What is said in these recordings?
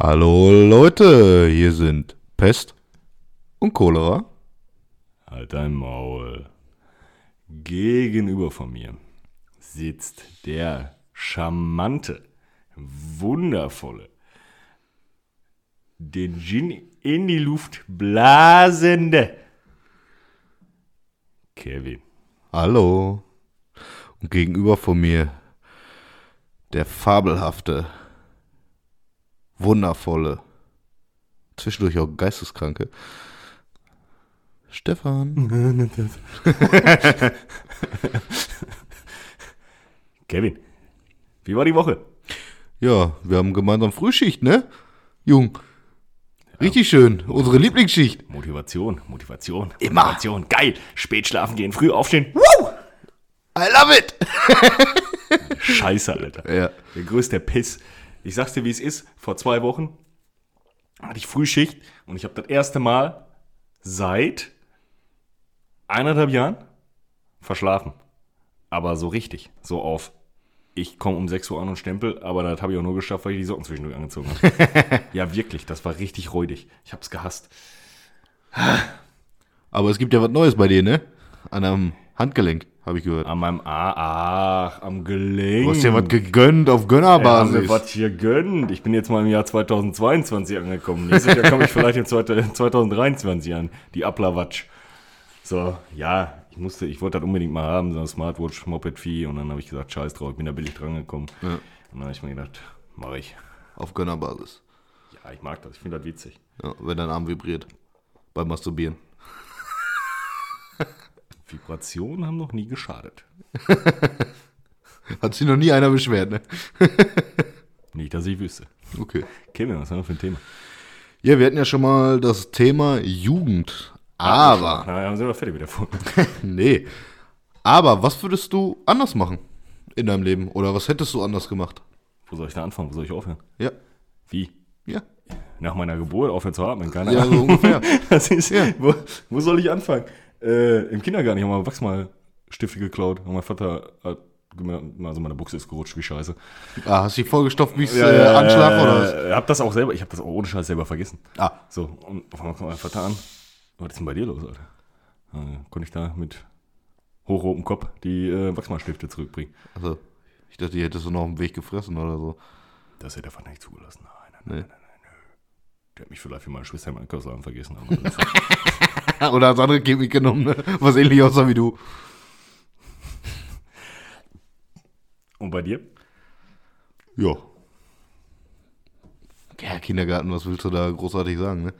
Hallo Leute, hier sind Pest und Cholera. Halt dein Maul. Gegenüber von mir sitzt der charmante, wundervolle, den Gin in die Luft blasende Kevin. Hallo. Und gegenüber von mir der fabelhafte, wundervolle, zwischendurch auch geisteskranke Stefan. Kevin, wie war die Woche? Ja, wir haben gemeinsam Frühschicht, ne? Jung. Richtig schön. Unsere Lieblingsschicht. Motivation, Motivation, Immer. Motivation. Geil. Spät schlafen gehen, früh aufstehen. I love it. Scheiße, Alter. Ja. Der größte Piss. Ich sag's dir, wie es ist. Vor zwei Wochen hatte ich Frühschicht und ich habe das erste Mal seit eineinhalb Jahren verschlafen. Aber so richtig. So auf. Ich komme um 6 Uhr an und stempel, aber das habe ich auch nur geschafft, weil ich die Socken zwischendurch angezogen habe. ja, wirklich, das war richtig räudig. Ich hab's gehasst. Aber es gibt ja was Neues bei dir, ne? An einem Handgelenk, habe ich gehört. An meinem A, ach, am Gelenk. Du hast ja was gegönnt auf Gönnerbasis. mir was hier gönnt. Ich bin jetzt mal im Jahr 2022 angekommen. Nächstes Jahr komme ich vielleicht im 2023 an. Die Applawatsch. So, ja, ich musste, ich wollte das unbedingt mal haben, so ein Smartwatch, Moped-Vieh. Und dann habe ich gesagt, scheiß drauf, ich bin da billig dran gekommen. Ja. Und dann habe ich mir gedacht, mache ich. auf Gönnerbasis. Ja, ich mag das, ich finde das witzig. Ja, wenn dein Arm vibriert. Beim Masturbieren. Vibrationen haben noch nie geschadet. Hat sich noch nie einer beschwert, ne? Nicht, dass ich wüsste. Okay. Kevin, was haben wir für ein Thema? Ja, wir hatten ja schon mal das Thema Jugend. Aber, Na, dann sind wir fertig mit der Folge. nee. Aber was würdest du anders machen in deinem Leben? Oder was hättest du anders gemacht? Wo soll ich da anfangen? Wo soll ich aufhören? Ja. Wie? Ja. Nach meiner Geburt aufhören zu atmen? Keine Ja, Ahnung. so ungefähr. Das ist, Ja. wo, wo soll ich anfangen? Äh, Im Kindergarten, ich habe mal Wachsmalstifte geklaut. Und mein Vater hat also meine Buchse ist gerutscht, wie scheiße. Ah, hast du dich vollgestopft wie äh, Anschlag oder was? Ich habe das auch selber, ich habe das auch ohne Scheiß selber vergessen. Ah. So, und auf einmal kommt mein Vater an. Was ist denn bei dir los, Alter? Dann konnte ich da mit hochrotem Kopf die äh, Wachsmalstifte zurückbringen. Also, ich dachte, die hättest du noch dem Weg gefressen oder so. Das hätte er einfach nicht zugelassen. Nein, nein, Nee. nein, nein, nein, nö. Der hat mich vielleicht für meine Schwester im Einkaufsladen vergessen. Aber Oder das andere Kind mitgenommen, ne? Was ähnlich aussah wie du. und bei dir? Ja. Ja, Kindergarten, was willst du da großartig sagen, ne?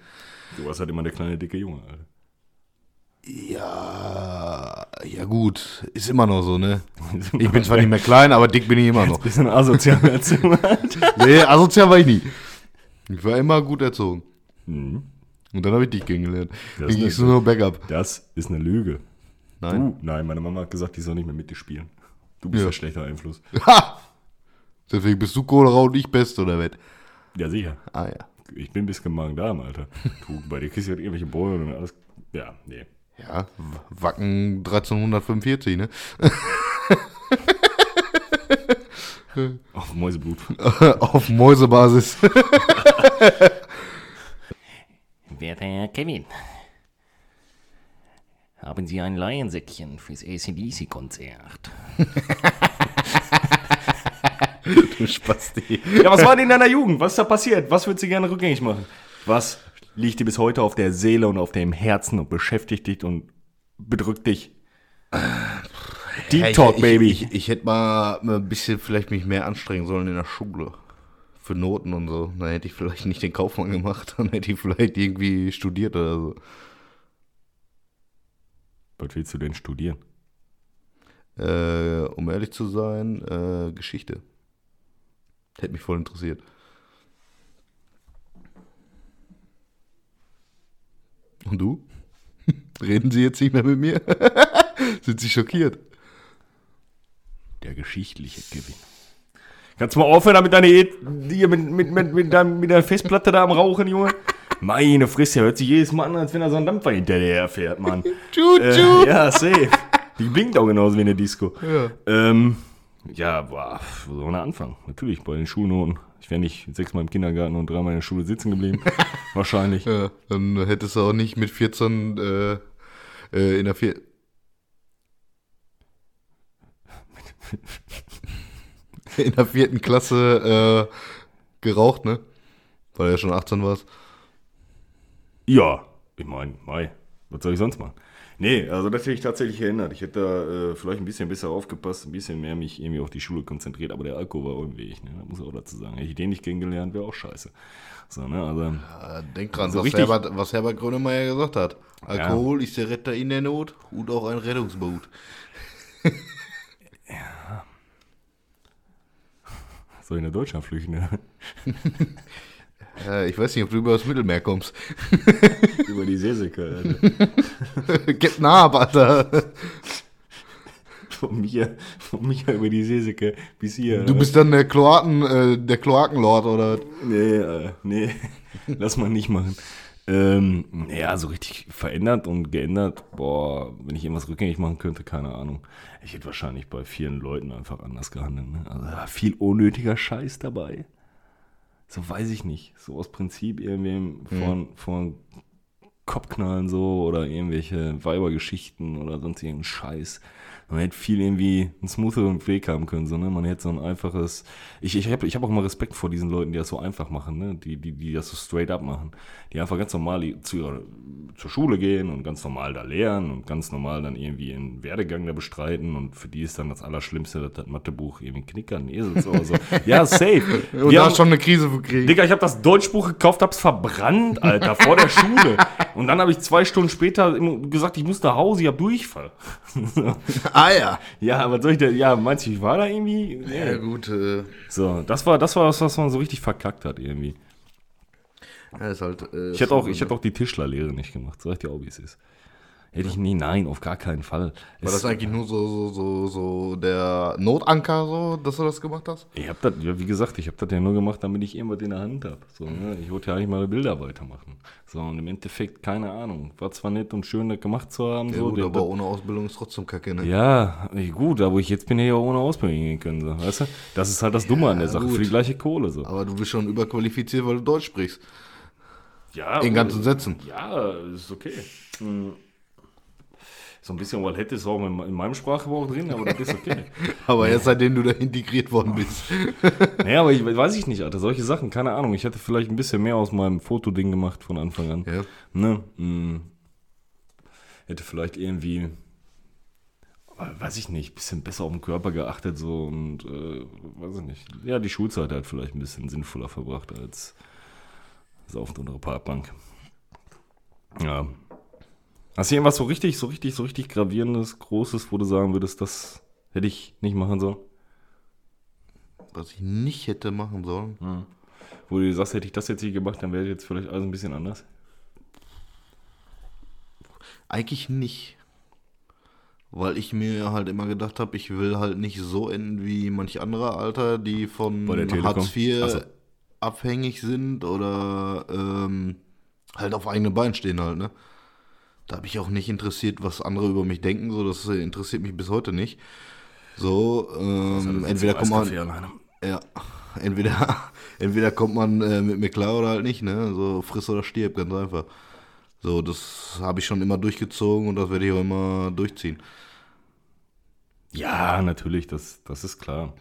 Du warst halt immer der kleine, dicke Junge, Alter. Ja, ja gut, ist immer noch so, ne? Ich bin zwar nicht mehr klein, aber dick bin ich immer noch. Bisschen asozial Alter. Nee, asozial war ich nie. Ich war immer gut erzogen. Mhm. Und dann habe ich dich kennengelernt. Das ging ist nur Backup. Das ist eine Lüge. Nein. Du? Nein, meine Mama hat gesagt, die soll nicht mehr mit dir spielen. Du bist Ja. ein schlechter Einfluss. Ha! Deswegen bist du Cholera und ich Best, oder was? Ja, sicher. Ah ja. Ich bin bis Magen-Darm, Alter. Du, bei dir kriegst du halt irgendwelche Bäume und alles. Ja, nee. Ja, Wacken 1345, ne? Auf Mäuseblut. Auf Mäusebasis. Werter Herr Kevin, haben Sie ein Laiensäckchen fürs ACDC-Konzert? du Spasti. Ja, was war denn in deiner Jugend? Was ist da passiert? Was würdest du gerne rückgängig machen? Was liegt dir bis heute auf der Seele und auf dem Herzen und beschäftigt dich und bedrückt dich? Deep Talk, ich, Baby. Ich, ich, ich hätte mal ein bisschen vielleicht mich mehr anstrengen sollen in der Schule. Für Noten und so. Dann hätte ich vielleicht nicht den Kaufmann gemacht. Dann hätte ich vielleicht irgendwie studiert oder so. Was willst du denn studieren? Äh, um ehrlich zu sein, äh, Geschichte. Hätte mich voll interessiert. Und du? Reden Sie jetzt nicht mehr mit mir? Sind Sie schockiert? Der geschichtliche Kevin. Kannst du mal aufhören, damit deine E- mit, mit, mit, mit, deinem, mit der Festplatte da am Rauchen, Junge? Meine Fresse, hört sich jedes Mal an, als wenn er so ein Dampfer hinter dir herfährt, Mann. Tschu, tschu. Äh, ja, safe. Die blinkt auch genauso wie eine Disco. Ja. Ähm, ja, boah, wo soll man da anfangen? Natürlich bei den Schulnoten. Ich wäre nicht sechsmal im Kindergarten und dreimal in der Schule sitzen geblieben. Wahrscheinlich. Ja, dann hättest du auch nicht mit 14 äh, äh, in der vier in der vierten Klasse äh, geraucht, ne? Weil du ja schon 18 warst. Ja, ich meine, Mai, was soll ich sonst machen? Nee, also das hätte ich tatsächlich erinnert. Ich hätte da äh, vielleicht ein bisschen besser aufgepasst, ein bisschen mehr mich irgendwie auf die Schule konzentriert, aber der Alkohol war irgendwie ich, ne? Das muss ich auch dazu sagen. Hätte ich den nicht kennengelernt, wäre auch scheiße. So, ne? Also, Ja, denk dran, So was, richtig- Herbert, was Herbert Grönemeyer gesagt hat. Alkohol ist der Retter in der Not und auch ein Rettungsboot. Soll ich nach Deutschland flüchten? Äh, ich weiß nicht, ob du über das Mittelmeer kommst. Über die Seesäcke, Alter. Get nah, Alter. Von mir, von mir über die Seesäcke bis hier. Du bist dann der Kloaken, äh, der Kloakenlord, oder? Nee, äh, nee, lass mal nicht machen. Ähm, ja, so richtig verändert und geändert, boah, wenn ich irgendwas rückgängig machen könnte, keine Ahnung. Ich hätte wahrscheinlich bei vielen Leuten einfach anders gehandelt. Ne? Also viel unnötiger Scheiß dabei. So weiß ich nicht. So aus Prinzip irgendwem von, von Kopfknallen so oder irgendwelche Weibergeschichten oder sonst irgendeinen Scheiß. Man hätte viel irgendwie einen smootheren Weg haben können, so, ne? Man hätte so ein einfaches. Ich, ich habe ich hab auch immer Respekt vor diesen Leuten, die das so einfach machen, ne? Die, die, die das so straight up machen. Die einfach ganz normal zu ihrer, zur Schule gehen und ganz normal da lernen und ganz normal dann irgendwie einen Werdegang da bestreiten und für die ist dann das Allerschlimmste, dass das Mathebuch irgendwie ein Knicker, ein Esel so. so. Ja, safe. Und Wir da haben- schon eine Krise für kriegen. Digga, ich habe das Deutschbuch gekauft, hab's verbrannt, Alter, vor der Schule. Und dann habe ich zwei Stunden später gesagt, ich muss nach Hause, ich hab Durchfall. Ah ja. ja, was soll ich denn? Ja, meinst du, ich war da irgendwie? Nee. Ja gut, äh, So, das war das, war das, was man so richtig verkackt hat irgendwie. ja, ist halt. Äh, Ich hätte auch, ich hätte auch die Tischlerlehre nicht gemacht, sag ich dir auch, wie es ist. Hätte ich nie, nein, auf gar keinen Fall. War Es- das eigentlich nur so, so, so, so der Notanker, so, dass du das gemacht hast? Ich habe das, ja, wie gesagt, ich habe das ja nur gemacht, damit ich irgendwas in der Hand habe. So, ne? Ich wollte ja eigentlich mal Bilder weitermachen. So, und im Endeffekt, keine Ahnung. War zwar nett und schön, das gemacht zu haben. Ja, so, gut, der- aber ohne Ausbildung ist trotzdem kacke, ne? Ja, gut, aber ich jetzt bin, ich auch ohne Ausbildung gehen können, so, weißt du? Das ist halt das Dumme an der Sache, gut. für die gleiche Kohle, so. Aber du bist schon überqualifiziert, weil du Deutsch sprichst. Ja, In ganzen Sätzen. Ja, ist okay. Hm. So ein bisschen Wallhead ist auch in in meinem Sprachgebrauch drin, aber das ist okay. Aber erst seitdem du da integriert worden bist. naja, aber ich weiß ich nicht, Alter, solche Sachen, keine Ahnung. Ich hätte vielleicht ein bisschen mehr aus meinem Fotoding gemacht von Anfang an. Ja. Ne? Hm. Hätte vielleicht irgendwie, weiß ich nicht, ein bisschen besser auf den Körper geachtet so und, äh, weiß ich nicht. Ja, die Schulzeit halt vielleicht ein bisschen sinnvoller verbracht als saufend unter der Parkbank. Ja. Hast du irgendwas so richtig, so richtig, so richtig gravierendes, großes, wo du sagen würdest, das hätte ich nicht machen sollen? Was ich nicht hätte machen sollen. Wo du sagst, hätte ich das jetzt nicht gemacht, dann wäre jetzt vielleicht alles ein bisschen anders. Eigentlich nicht. Weil ich mir halt immer gedacht habe, ich will halt nicht so enden wie manch anderer Alter, die von? Hartz IV so. abhängig sind oder ähm, halt auf eigenen Beinen stehen halt, ne? Da habe ich auch nicht interessiert, was andere über mich denken, so das interessiert mich bis heute nicht. So, ähm, entweder kommt man, ja, entweder, entweder kommt man äh, mit mir klar oder halt nicht, ne? So friss oder stirb, ganz einfach. So, das habe ich schon immer durchgezogen und das werde ich auch immer durchziehen. Ja, natürlich, das, das ist klar.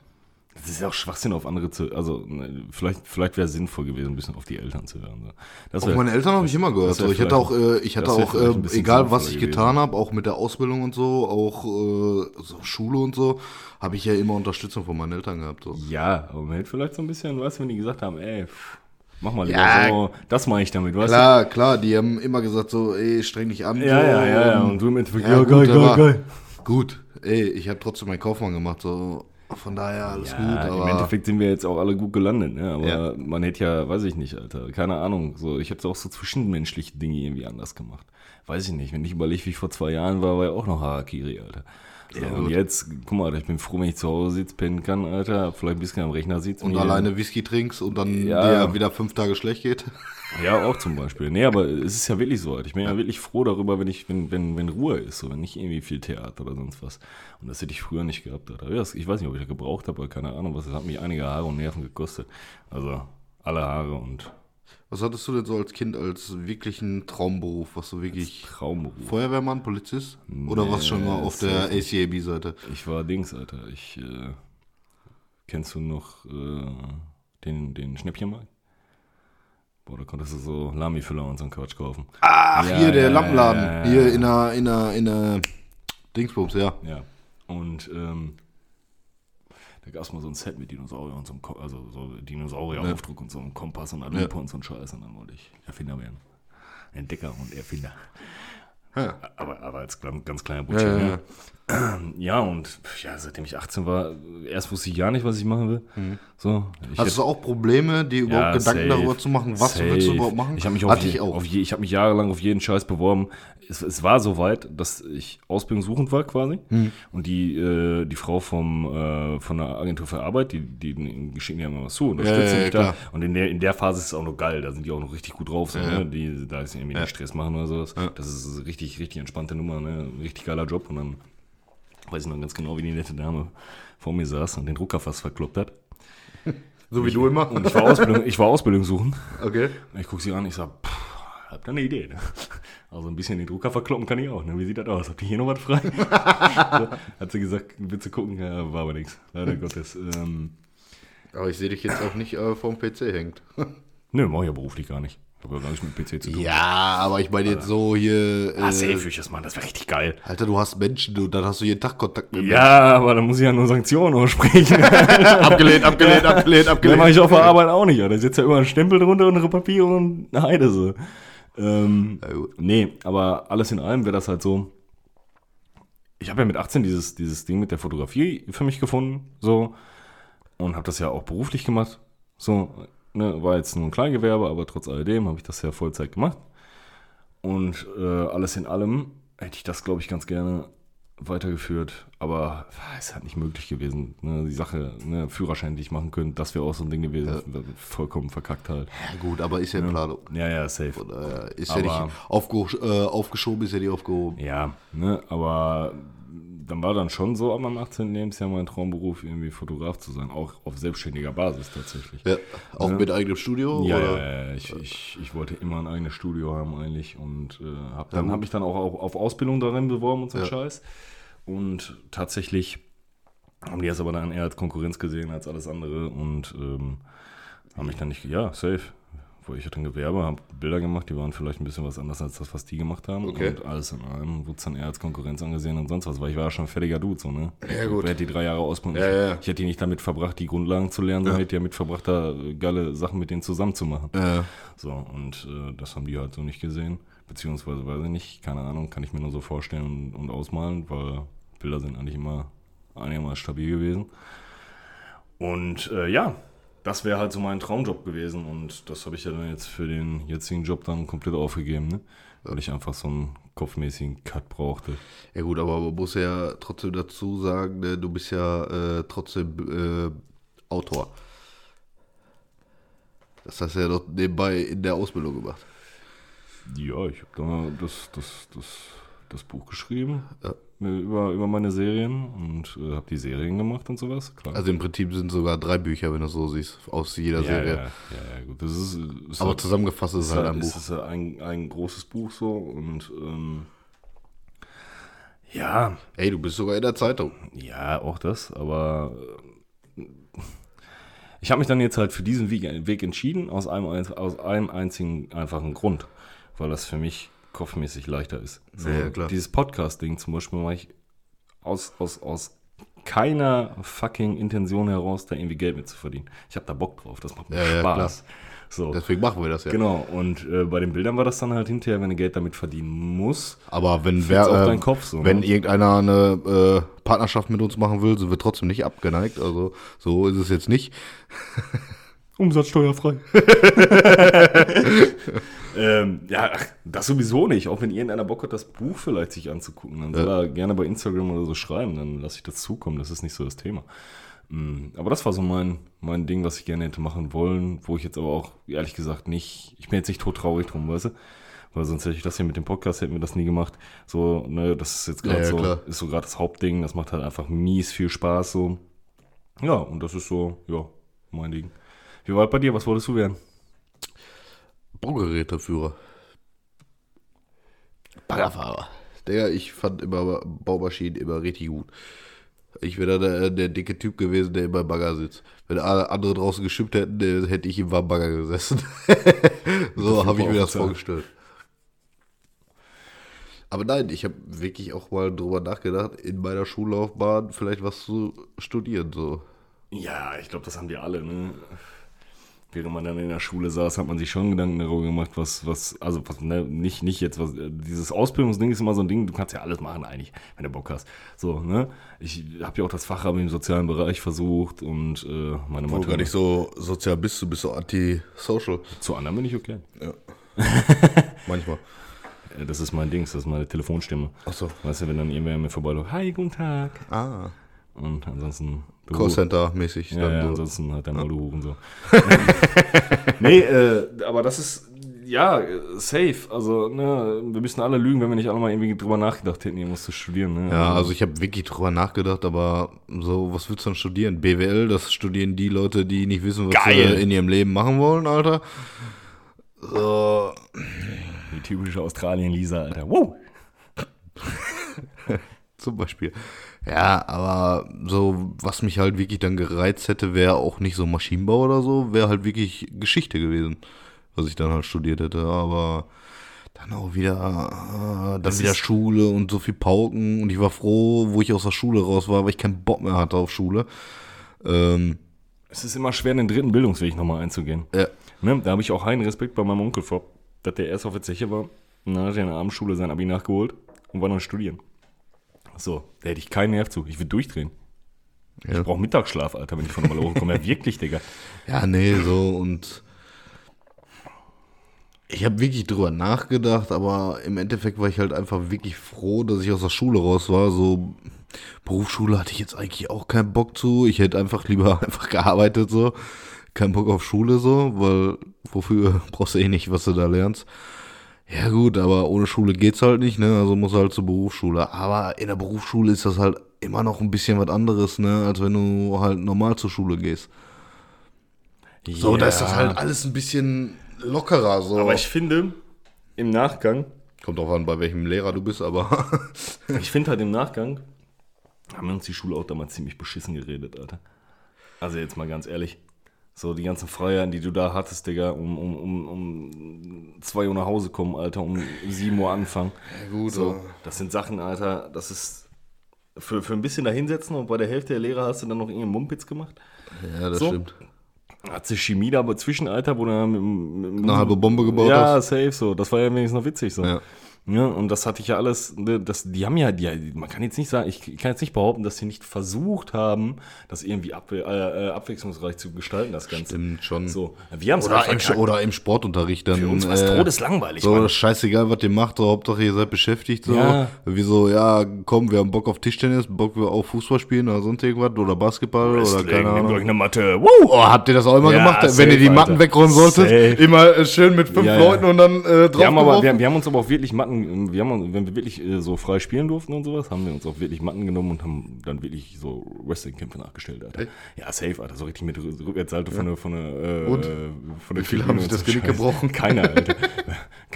Das ist ja auch Schwachsinn auf andere zu, also ne, vielleicht, vielleicht wäre es sinnvoll gewesen, ein bisschen auf die Eltern zu hören. So. Das Auf wär- meine Eltern habe ich immer gehört. ich hatte auch, äh, ich hatte auch, äh, egal was ich getan habe, auch mit der Ausbildung und so, auch äh, so Schule und so, habe ich ja immer Unterstützung von meinen Eltern gehabt. So. ja, aber man hätte vielleicht so ein bisschen, weißt du, wenn die gesagt haben, ey, pff, mach mal lieber Ja. so, das mache ich damit, weißt Klar, klar, die haben immer gesagt so, ey, streng dich an. du? Ja, so, ja, ja, ja, und- und du im Endeffekt, Ja, ja, gut, geil, geil, geil. Gut, ey, ich habe trotzdem meinen Kaufmann gemacht, so von daher alles gut, Ja, aber Im Endeffekt sind wir jetzt auch alle gut gelandet, ne? aber Ja. man hätte ja, weiß ich nicht, Alter, keine Ahnung, so, ich hätte auch so zwischenmenschliche Dinge irgendwie anders gemacht. Weiß ich nicht, wenn ich überlege, wie ich vor zwei Jahren war, war ja auch noch Harakiri, Alter. Ja, und jetzt, guck mal, ich bin froh, wenn ich zu Hause sitze, pennen kann, Alter, vielleicht ein bisschen am Rechner sitze. Und alleine Whisky trinkst und dann Ja. dir wieder fünf Tage schlecht geht. Ja, auch zum Beispiel. Nee, aber es ist ja wirklich so. Alter. Ich bin ja, wirklich froh darüber, wenn ich, wenn, wenn, wenn Ruhe ist, so, wenn nicht irgendwie viel Theater oder sonst was. Und das hätte ich früher nicht gehabt. Alter. Ich weiß nicht, ob ich das gebraucht habe, oder keine Ahnung was. Das hat mich einige Haare und Nerven gekostet. Also alle Haare und Was hattest du denn so als Kind als wirklichen Traumberuf? Was du wirklich. Traumberuf. Feuerwehrmann, Polizist? Oder Nee, warst du schon mal auf der safe ACAB-Seite? Ich war Dings, Alter. Ich, äh, kennst du noch äh, den, den Schnäppchenmarkt? Boah, da konntest du so Lami-Füller und so einen Quatsch kaufen. Ach, Ja, hier der ja, Lampenladen. ja, Hier in der, in der, in der Dingsbums, ja. Ja. Und ähm, da gab es mal so ein Set mit Dinosaurier und so einem, Ko also so Dinosaurieraufdruck und so einem Kompass und einer Ja. Und so ein Scheiß. Und dann wollte ich Erfinder werden. Entdecker und Erfinder. Ja. Aber, aber als ganz, kleiner Ja, Butcher. ja, ne? Ja, und ja, seitdem ich 18 war, erst wusste ich gar nicht, was ich machen will. So, ich Hast du auch Probleme, dir überhaupt Ja, Gedanken safe. auf zu machen, was Safe. willst du überhaupt machen? Ich habe mich, auf je, ich auch. Auf je, ich hab mich jahrelang auf jeden Scheiß beworben. Es, es war so weit, dass ich ausbildungssuchend war quasi. Hm. Und die, äh, die Frau vom, äh, von der Agentur für Arbeit, die, die, die schicken ja immer was zu, unterstützen Ja, ja, mich da. Und in der, in der Phase ist es auch noch geil. Da sind die auch noch richtig gut drauf. So, ne? die, da ist irgendwie nicht Stress machen oder sowas. Das ist richtig, richtig entspannte Nummer. Ne? Ein Richtig geiler Job. Und dann weiß ich noch ganz genau, wie die nette Dame vor mir saß und den Drucker fast verkloppt hat. so wie du immer. Und ich war, Ausbildung, ich war Ausbildungssuchend. Okay. Und ich gucke sie an, ich sag, pff, habt ihr eine Idee? Ne? Also ein bisschen den Drucker verkloppen kann ich auch. Ne? Wie sieht das aus? Habt ihr hier noch was frei? hat sie gesagt, willst du gucken? Ja, war aber nichts. Leider Gottes. Ähm, Aber ich sehe dich jetzt auch nicht äh, vorm PC hängt. nö, mach ich ja beruflich gar nicht. Ich habe ja gar nichts mit PC zu tun. Ja, aber ich meine jetzt so hier. Ah, Äh, safe würde ich das wäre richtig geil. Alter, du hast Menschen, du, dann hast du jeden Tag Kontakt mit Ja, aber dann muss ich ja nur Sanktionen aussprechen. Abgelehnt, abgelehnt, abgelehnt, abgelehnt. mache ich auf der Arbeit auch nicht. Da sitzt ja immer ein Stempel drunter und Papier und eine Heide so. Ähm, nee, aber alles in allem wäre das halt so. Ich habe ja mit 18 dieses, dieses Ding mit der Fotografie für mich gefunden, so. Und habe das ja auch beruflich gemacht. So, ne, war jetzt nur ein Kleingewerbe, aber trotz alledem habe ich das ja Vollzeit gemacht. Und äh, alles in allem hätte ich das, glaube ich, ganz gerne weitergeführt, aber es ist halt nicht möglich gewesen. Ne? Die Sache, ne, Führerschein, die ich machen könnte, das wäre auch so ein Ding gewesen, vollkommen verkackt halt. Ja, gut, aber ist ja in Planung. Ja, ja, safe. Äh, ist ja Aber- nicht aufge äh, aufgeschoben, ist ja nicht aufgehoben. Ja, ne, aber dann war dann schon so ab meinem 18. Lebensjahr mein Traumberuf, irgendwie Fotograf zu sein, auch auf selbstständiger Basis tatsächlich. Ja, auch mit eigenem Studio? Ja, oder? ja, ja, ich, ich, ich wollte immer ein eigenes Studio haben eigentlich und äh, hab dann habe ich dann auch, auch auf Ausbildung darin beworben und so Ja. Scheiß. Und tatsächlich haben die das aber dann eher als Konkurrenz gesehen als alles andere und ähm, haben mich dann nicht, ja, safe. Wo ich hatte ein Gewerbe, habe Bilder gemacht, die waren vielleicht ein bisschen was anders als das, was die gemacht haben. Okay. Und alles in allem wurde es dann eher als Konkurrenz angesehen und sonst was, weil ich war ja schon ein fertiger Dude, so, ne? Ja, gut. Ich hätte die drei Jahre Ausbildung. Ja, ich, ja. ich hätte die nicht damit verbracht, die Grundlagen zu lernen, sondern hätte die damit verbracht, da geile Sachen mit denen zusammen zu machen. Ja. So, und äh, das haben die halt so nicht gesehen. Beziehungsweise, weiß ich nicht, keine Ahnung, kann ich mir nur so vorstellen und, und ausmalen, weil Bilder sind eigentlich immer einigermaßen stabil gewesen. Und äh, ja, das wäre halt so mein Traumjob gewesen und das habe ich ja dann jetzt für den jetzigen Job dann komplett aufgegeben, ne? Weil ich einfach so einen kopfmäßigen Cut brauchte. Ja gut, aber man muss ja trotzdem dazu sagen, ne, du bist ja äh, trotzdem äh, Autor. Das hast du ja doch nebenbei in der Ausbildung gemacht. Ja, ich habe da das, das, das, das Buch geschrieben Ja. äh, über, über meine Serien und äh, habe die Serien gemacht und sowas. Klar. Also im Prinzip sind sogar drei Bücher, wenn du so siehst, aus jeder ja, Serie. Ja, ja, ja, gut. Das ist, ist Aber halt- zusammengefasst ist es ist halt halt ein ist Buch. es halt ein, ein großes Buch so und ähm, ja, Ey, du bist sogar in der Zeitung. ja, auch das, aber äh, ich habe mich dann jetzt halt für diesen Weg, Weg entschieden, aus einem, ein- aus einem einzigen einfachen Grund, weil das für mich kopfmäßig leichter ist. So, Ja, ja, klar. Dieses Podcast-Ding zum Beispiel mache ich aus, aus, aus keiner fucking Intention heraus, da irgendwie Geld mit zu verdienen. Ich habe da Bock drauf, das macht mir Ja, ja, Spaß. so. Deswegen machen wir das ja. Genau, und äh, bei den Bildern war das dann halt hinterher, wenn du Geld damit verdienen muss. Aber wenn wer, auf äh, deinen Kopf so, wenn ne? irgendeiner eine äh, Partnerschaft mit uns machen will, sind wir trotzdem nicht abgeneigt. Also so ist es jetzt nicht. Umsatzsteuerfrei. ähm, ja, ach, das sowieso nicht. Auch wenn irgendeiner Bock hat, das Buch vielleicht sich anzugucken, dann soll er gerne bei Instagram oder so schreiben, dann lasse ich das zukommen. Das ist nicht so das Thema. Mm, Aber das war so mein, mein Ding, was ich gerne hätte machen wollen, wo ich jetzt aber auch, ehrlich gesagt, nicht, ich bin jetzt nicht todtraurig drum, weißt du? Weil sonst hätte ich das hier mit dem Podcast, hätten wir das nie gemacht. So, ne, das ist jetzt gerade Ja, ja, so, klar. ist so gerade das Hauptding, das macht halt einfach mies viel Spaß, so. Ja, und das ist so, ja, mein Ding. Wie war bei dir? Was wolltest du werden? Baugeräteführer. Baggerfahrer. Digga, ich fand immer Baumaschinen immer richtig gut. Ich wäre da der, der dicke Typ gewesen, der immer im Bagger sitzt. Wenn alle andere draußen geschippt hätten, hätte ich im warmen Bagger gesessen. so habe ich mir das vorgestellt. Aber nein, ich habe wirklich auch mal drüber nachgedacht, in meiner Schullaufbahn vielleicht was zu studieren. So. Ja, ich glaube, das haben die alle, ne? Während man dann in der Schule saß, hat man sich schon Gedanken darüber gemacht, was, was, also was, ne, nicht, nicht jetzt, was, dieses Ausbildungsding ist immer so ein Ding, du kannst ja alles machen eigentlich, wenn du Bock hast. So, ne? Ich habe ja auch das Fachabi im sozialen Bereich versucht und äh, meine Wo du Mutter. gar nicht so sozial bist, du bist so anti-social. Zu anderen bin ich okay. Manchmal. Äh, Das ist mein Dings, das ist meine Telefonstimme. Achso. Weißt du, wenn dann irgendwer mir vorbeiläuft, hi, guten Tag. Ah. Und ansonsten. Callcenter-mäßig. Ja, dann ja, so. ansonsten hat der Maul du Huren so. nee, äh, aber das ist, ja, safe. Also, ne, wir müssen alle lügen, wenn wir nicht alle mal irgendwie drüber nachgedacht hätten, irgendwas zu studieren. Ne? Ja, also ich habe wirklich drüber nachgedacht, aber so, was willst du dann studieren? BWL, das studieren die Leute, die nicht wissen, was Geil. sie in ihrem Leben machen wollen, Alter. So, Die typische Australien-Lisa, Alter. Wow! zum Beispiel. Ja, aber so, was mich halt wirklich dann gereizt hätte, wäre auch nicht so Maschinenbau oder so, wäre halt wirklich Geschichte gewesen, was ich dann halt studiert hätte, aber dann auch wieder, äh, dann wieder Schule und so viel Pauken und ich war froh, wo ich aus der Schule raus war, weil ich keinen Bock mehr hatte auf Schule. Ähm, Es ist immer schwer, den dritten Bildungsweg nochmal einzugehen. ja. Ne? Da habe ich auch einen Respekt bei meinem Onkel vor, dass der erst auf der Zeche war. Und dann hat er in der Abendschule sein Abi nachgeholt und war dann studieren. So, da hätte ich keinen Nerv zu. Ich würde durchdrehen. Ja. Ich brauche Mittagsschlaf, Alter, wenn ich von der Maloche komme. Ja, wirklich, Digga. Ja, nee, so und ich habe wirklich drüber nachgedacht, aber im Endeffekt war ich halt einfach wirklich froh, dass ich aus der Schule raus war. So Berufsschule hatte ich jetzt eigentlich auch keinen Bock zu. Ich hätte einfach lieber einfach gearbeitet so. Kein Bock auf Schule so, weil wofür brauchst du eh nicht, was du da lernst. Ja gut, aber ohne Schule geht's halt nicht, ne? Also muss halt zur Berufsschule. Aber in der Berufsschule ist das halt immer noch ein bisschen was anderes, ne? Als wenn du halt normal zur Schule gehst. So, da ist das halt alles ein bisschen lockerer. So. Aber ich finde, im Nachgang, Kommt drauf an, bei welchem Lehrer du bist, aber. ich finde halt im Nachgang, haben wir uns die Schule auch damals ziemlich beschissen geredet, Alter. Also jetzt mal ganz ehrlich. So, die ganzen Freiheiten, die du da hattest, Digga, um, um, um, um 2 Uhr nach Hause kommen, Alter, um 7 Uhr anfangen. Ja, gut, So, das sind Sachen, Alter, das ist für, für ein bisschen da hinsetzen und bei der Hälfte der Lehrer hast du dann noch irgendeinen Mumpitz gemacht. ja, das So. stimmt. Hat sich Chemie da aber zwischen, Alter, wo du dann mit, mit, Eine halbe Bombe gebaut Ja, hast. safe, so. Das war ja wenigstens noch witzig, so. Ja. Ja, und das hatte ich ja alles, ne, das, die haben ja, die, man kann jetzt nicht sagen, ich kann jetzt nicht behaupten, dass sie nicht versucht haben, das irgendwie ab, äh, äh, abwechslungsreich zu gestalten, das Ganze. Stimmt schon. So, wir haben Oder einfach im, oder im Sportunterricht dann. Für uns war es äh, todeslangweilig, So, Mann. scheißegal, was ihr macht, so, Hauptsache ihr seid beschäftigt. So. Ja. Wieso, ja, komm, wir haben Bock auf Tischtennis, Bock auf Fußball spielen oder sonst irgendwas oder Basketball oder Wrestling, keine nehmt Ahnung. euch eine Matte. Woo! Oh, habt ihr das auch immer Ja, gemacht, wenn safe, ihr die Matten Alter. wegräumen solltet? Safe. Immer äh, schön mit fünf Ja. Leuten und dann äh, drauf Wir haben, aber, wir, wir haben uns aber auch wirklich Matten, wir haben, wenn wir wirklich äh, so frei spielen durften und sowas, haben wir uns auch wirklich Matten genommen und haben dann wirklich so Wrestling-Kämpfe nachgestellt, Alter. Echt? Ja, safe, Alter, so richtig mit Rü- Rückwärtssalto von der, von der, äh, Und? von der Wie viele haben sich das Genick gebrochen? Keiner, Alter.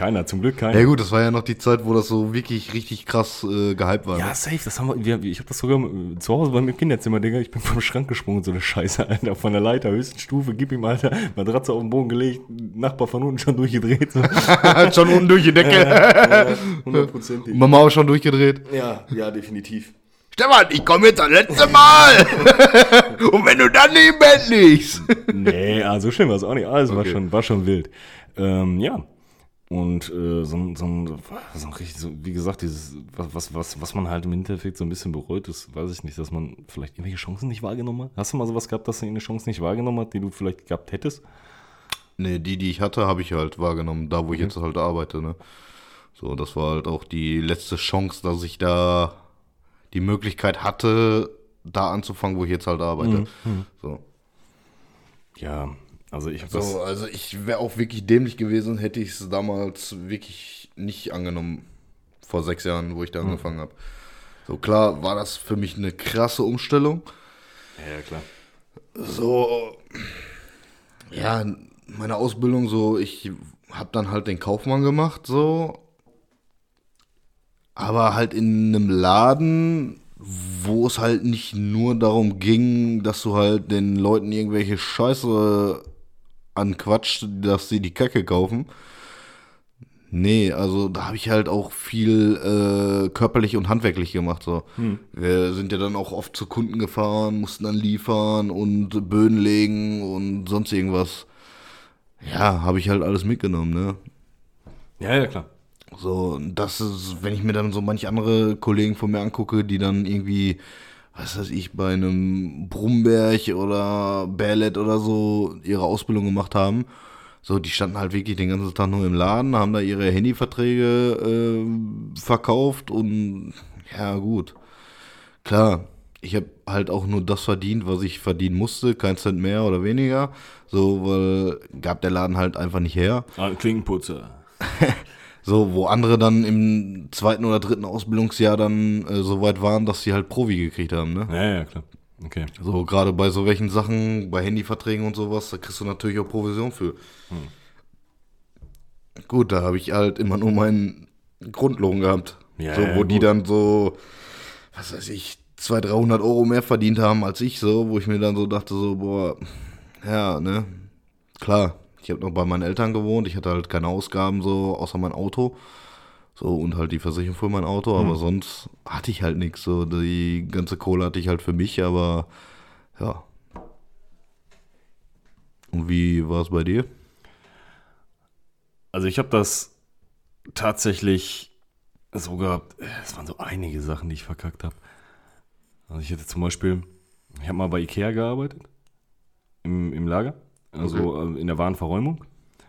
keiner, zum Glück keiner. Ja gut, das war ja noch die Zeit, wo das so wirklich richtig krass äh, gehypt war. Ja, ne? safe, das haben wir, ich habe das sogar äh, zu Hause bei mir im Kinderzimmer, Digga, ich bin vom Schrank gesprungen, so eine Scheiße, Alter, von der Leiter, höchsten Stufe, gib ihm, Alter, Matratze auf den Boden gelegt, Nachbar von unten schon durchgedreht, so. Schon unten durch die Decke. Hundertprozentig. Mama auch schon durchgedreht. Ja, ja, definitiv. Stefan, ich komme jetzt das letzte Mal. Und wenn du dann nicht im Bett liegst. Nee, also schlimm war es auch nicht. Alles war, Okay. schon, war schon wild. Ähm, ja. Und äh, so, ein- so, ein- so ein richtig, so, wie gesagt, dieses, was, was, was, was man halt im Endeffekt so ein bisschen bereut ist, weiß ich nicht, dass man vielleicht irgendwelche Chancen nicht wahrgenommen hat. Hast du mal sowas gehabt, dass du eine Chance nicht wahrgenommen hast, die du vielleicht gehabt hättest? Nee, die, die ich hatte, habe ich halt wahrgenommen, da wo ich jetzt halt arbeite, ne? So, das war halt auch die letzte Chance, dass ich da die Möglichkeit hatte, da anzufangen, wo ich jetzt halt arbeite. So. Ja, also ich so, also ich wäre auch wirklich dämlich gewesen, hätte ich es damals wirklich nicht angenommen, vor sechs Jahren, wo ich da angefangen habe. So, klar war das für mich eine krasse Umstellung. Ja, ja, klar. so, ja, meine Ausbildung so, ich habe dann halt den Kaufmann gemacht, so, aber halt in einem Laden, wo es halt nicht nur darum ging, dass du halt den Leuten irgendwelche Scheiße anquatscht, dass sie die Kacke kaufen. Nee, also da habe ich halt auch viel äh, körperlich und handwerklich gemacht. So. Wir sind ja dann auch oft zu Kunden gefahren, mussten dann liefern und Böden legen und sonst irgendwas. Ja, habe ich halt alles mitgenommen, ne? Ja, ja, klar. So, das ist, wenn ich mir dann so manche andere Kollegen von mir angucke, die dann irgendwie, was weiß ich, bei einem Brumberg oder Bärlet oder so ihre Ausbildung gemacht haben. So, die standen halt wirklich den ganzen Tag nur im Laden, haben da ihre Handyverträge äh, verkauft und ja, gut. Klar, ich habe halt auch nur das verdient, was ich verdienen musste, kein Cent mehr oder weniger. So, weil gab der Laden halt einfach nicht her. Ah, Klinkenputzer. So, wo andere dann im zweiten oder dritten Ausbildungsjahr dann äh, so weit waren, dass sie halt Provi gekriegt haben, ne? Ja, ja, klar. Okay. So, gerade bei so welchen Sachen, bei Handyverträgen und sowas, da kriegst du natürlich auch Provision für. Gut, da habe ich halt immer nur meinen Grundlohn gehabt. Ja, so, ja, wo die gut. dann so, was weiß ich, 200, 300 Euro mehr verdient haben als ich, so, wo ich mir dann so dachte, so, boah, ja, ne? Klar, ich habe noch bei meinen Eltern gewohnt, ich hatte halt keine Ausgaben so, außer mein Auto. So, und halt die Versicherung für mein Auto, aber sonst hatte ich halt nichts. So, die ganze Kohle hatte ich halt für mich, aber ja. Und wie war es bei dir? Also ich habe das tatsächlich so gehabt, es waren so einige Sachen, die ich verkackt habe. Also ich hätte zum Beispiel, ich habe mal bei Ikea gearbeitet, im, im Lager, also äh, in der Warenverräumung.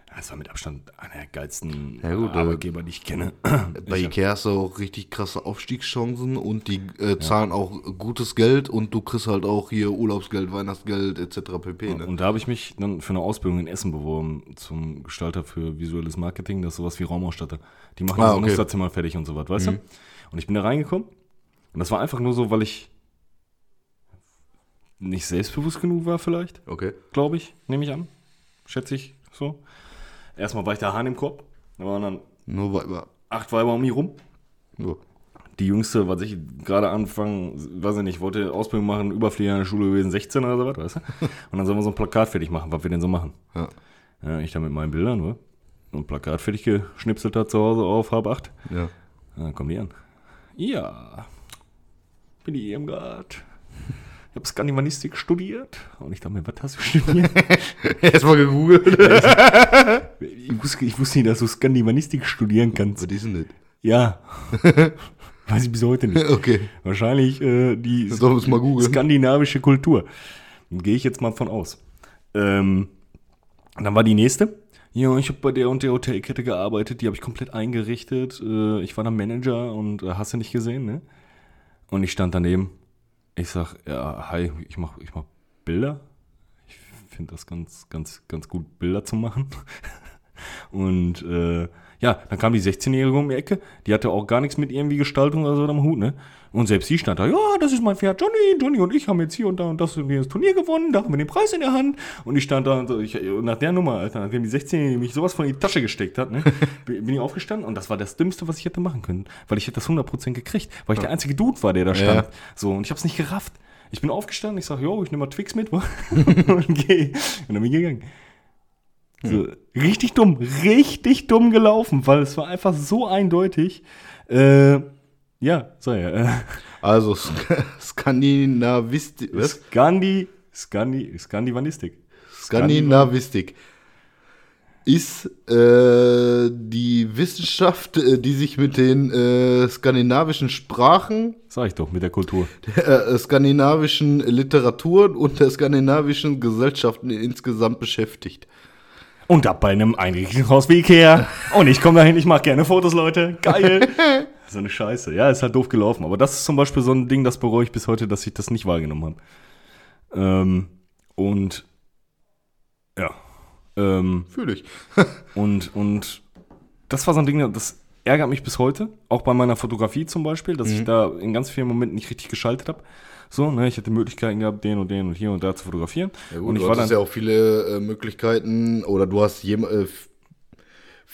Ja, Das war mit Abstand einer der geilsten Ja, gut, Arbeitgeber, die ich kenne. Bei Ich- Ikea hast du auch richtig krasse Aufstiegschancen und die äh, zahlen auch gutes Geld und du kriegst halt auch hier Urlaubsgeld, Weihnachtsgeld etc. pp. Ne? Und da habe ich mich dann für eine Ausbildung in Essen beworben zum Gestalter für visuelles Marketing, das ist sowas wie Raumausstatter. Die machen Ah, das okay. Musterzimmer fertig und so was, weißt du? Und ich bin da reingekommen und das war einfach nur so, weil ich nicht selbstbewusst genug war vielleicht, Okay. glaube ich, nehme ich an. Schätze ich so. Erstmal war ich der Hahn im Korb, da waren dann Nur Weiber. acht Weiber um mich rum. Ja. Die jüngste, was ich gerade anfangen, weiß ich nicht, wollte Ausbildung machen, Überflieger in der Schule gewesen, 16 oder so was, weißt du? Und dann sollen wir so ein Plakat fertig machen, was wir denn so machen. Ja. Ja, ich da mit meinen Bildern, ne? So ein Plakat fertig geschnipselt hat zu Hause auf halb acht. ja. Dann kommen die an. Ja, bin die Irmgard. Ich habe Skandinavistik studiert. Und ich dachte mir, was hast du studiert? Erstmal gegoogelt. ich, wusste, ich wusste nicht, dass du Skandinavistik studieren kannst. Was ist denn Ja. Weiß ich bis heute nicht. das? Okay. Wahrscheinlich äh, die skandinavische Kultur. Gehe ich jetzt mal von aus. Ähm, dann war die nächste. Ja, ich habe bei der und der Hotelkette gearbeitet, die habe ich komplett eingerichtet. Äh, ich war dann Manager und äh, hast du nicht gesehen, ne? Und ich stand daneben. Ich sag, ja, hi, ich mach, ich mach Bilder. Ich finde das ganz, ganz, ganz gut, Bilder zu machen. Und äh, ja, dann kam die 16-Jährige um die Ecke, die hatte auch gar nichts mit irgendwie Gestaltung oder so am Hut, ne? Und selbst sie stand da, ja, das ist mein Pferd Johnny, Johnny und ich haben jetzt hier und da und das und jenes Turnier gewonnen, da haben wir den Preis in der Hand. Und ich stand da und so, ich, nach der Nummer, Alter, nachdem die 16-Jährige mich sowas von in die Tasche gesteckt hat, ne, bin ich aufgestanden und das war das Dümmste, was ich hätte machen können, weil ich hätte das 100% gekriegt, weil ich der einzige Dude war, der da stand. So, und ich hab's nicht gerafft. Ich bin aufgestanden, ich sag, jo, ich nehme mal Twix mit und geh. Und dann bin ich gegangen. So, richtig dumm, richtig dumm gelaufen, weil es war einfach so eindeutig. Äh, ja, so ja. Äh, Also Sk Skandinavistik. Was? Skandi, Skandi, Skandivanistik. Skandinavistik. ist äh, die Wissenschaft, äh, die sich mit den äh, skandinavischen Sprachen, Sag ich doch, mit der Kultur. der äh, skandinavischen Literaturen und der skandinavischen Gesellschaften insgesamt beschäftigt. Und ab bei einem Einrichtungshaus wie Ikea. Und ich komme dahin, ich mache gerne Fotos, Leute. Geil. so eine Scheiße. Ja, ist halt doof gelaufen. Aber das ist zum Beispiel so ein Ding, das bereue ich bis heute, dass ich das nicht wahrgenommen habe. Ähm, und ja. Ähm, Fühle ich. und, und das war so ein Ding, das ärgert mich bis heute. Auch bei meiner Fotografie zum Beispiel, dass ich da in ganz vielen Momenten nicht richtig geschaltet habe. So, ne, ich hätte Möglichkeiten gehabt, den und den und hier und da zu fotografieren. Ja, gut, und ich du war dann. ja auch viele äh, Möglichkeiten oder du hast jem, äh,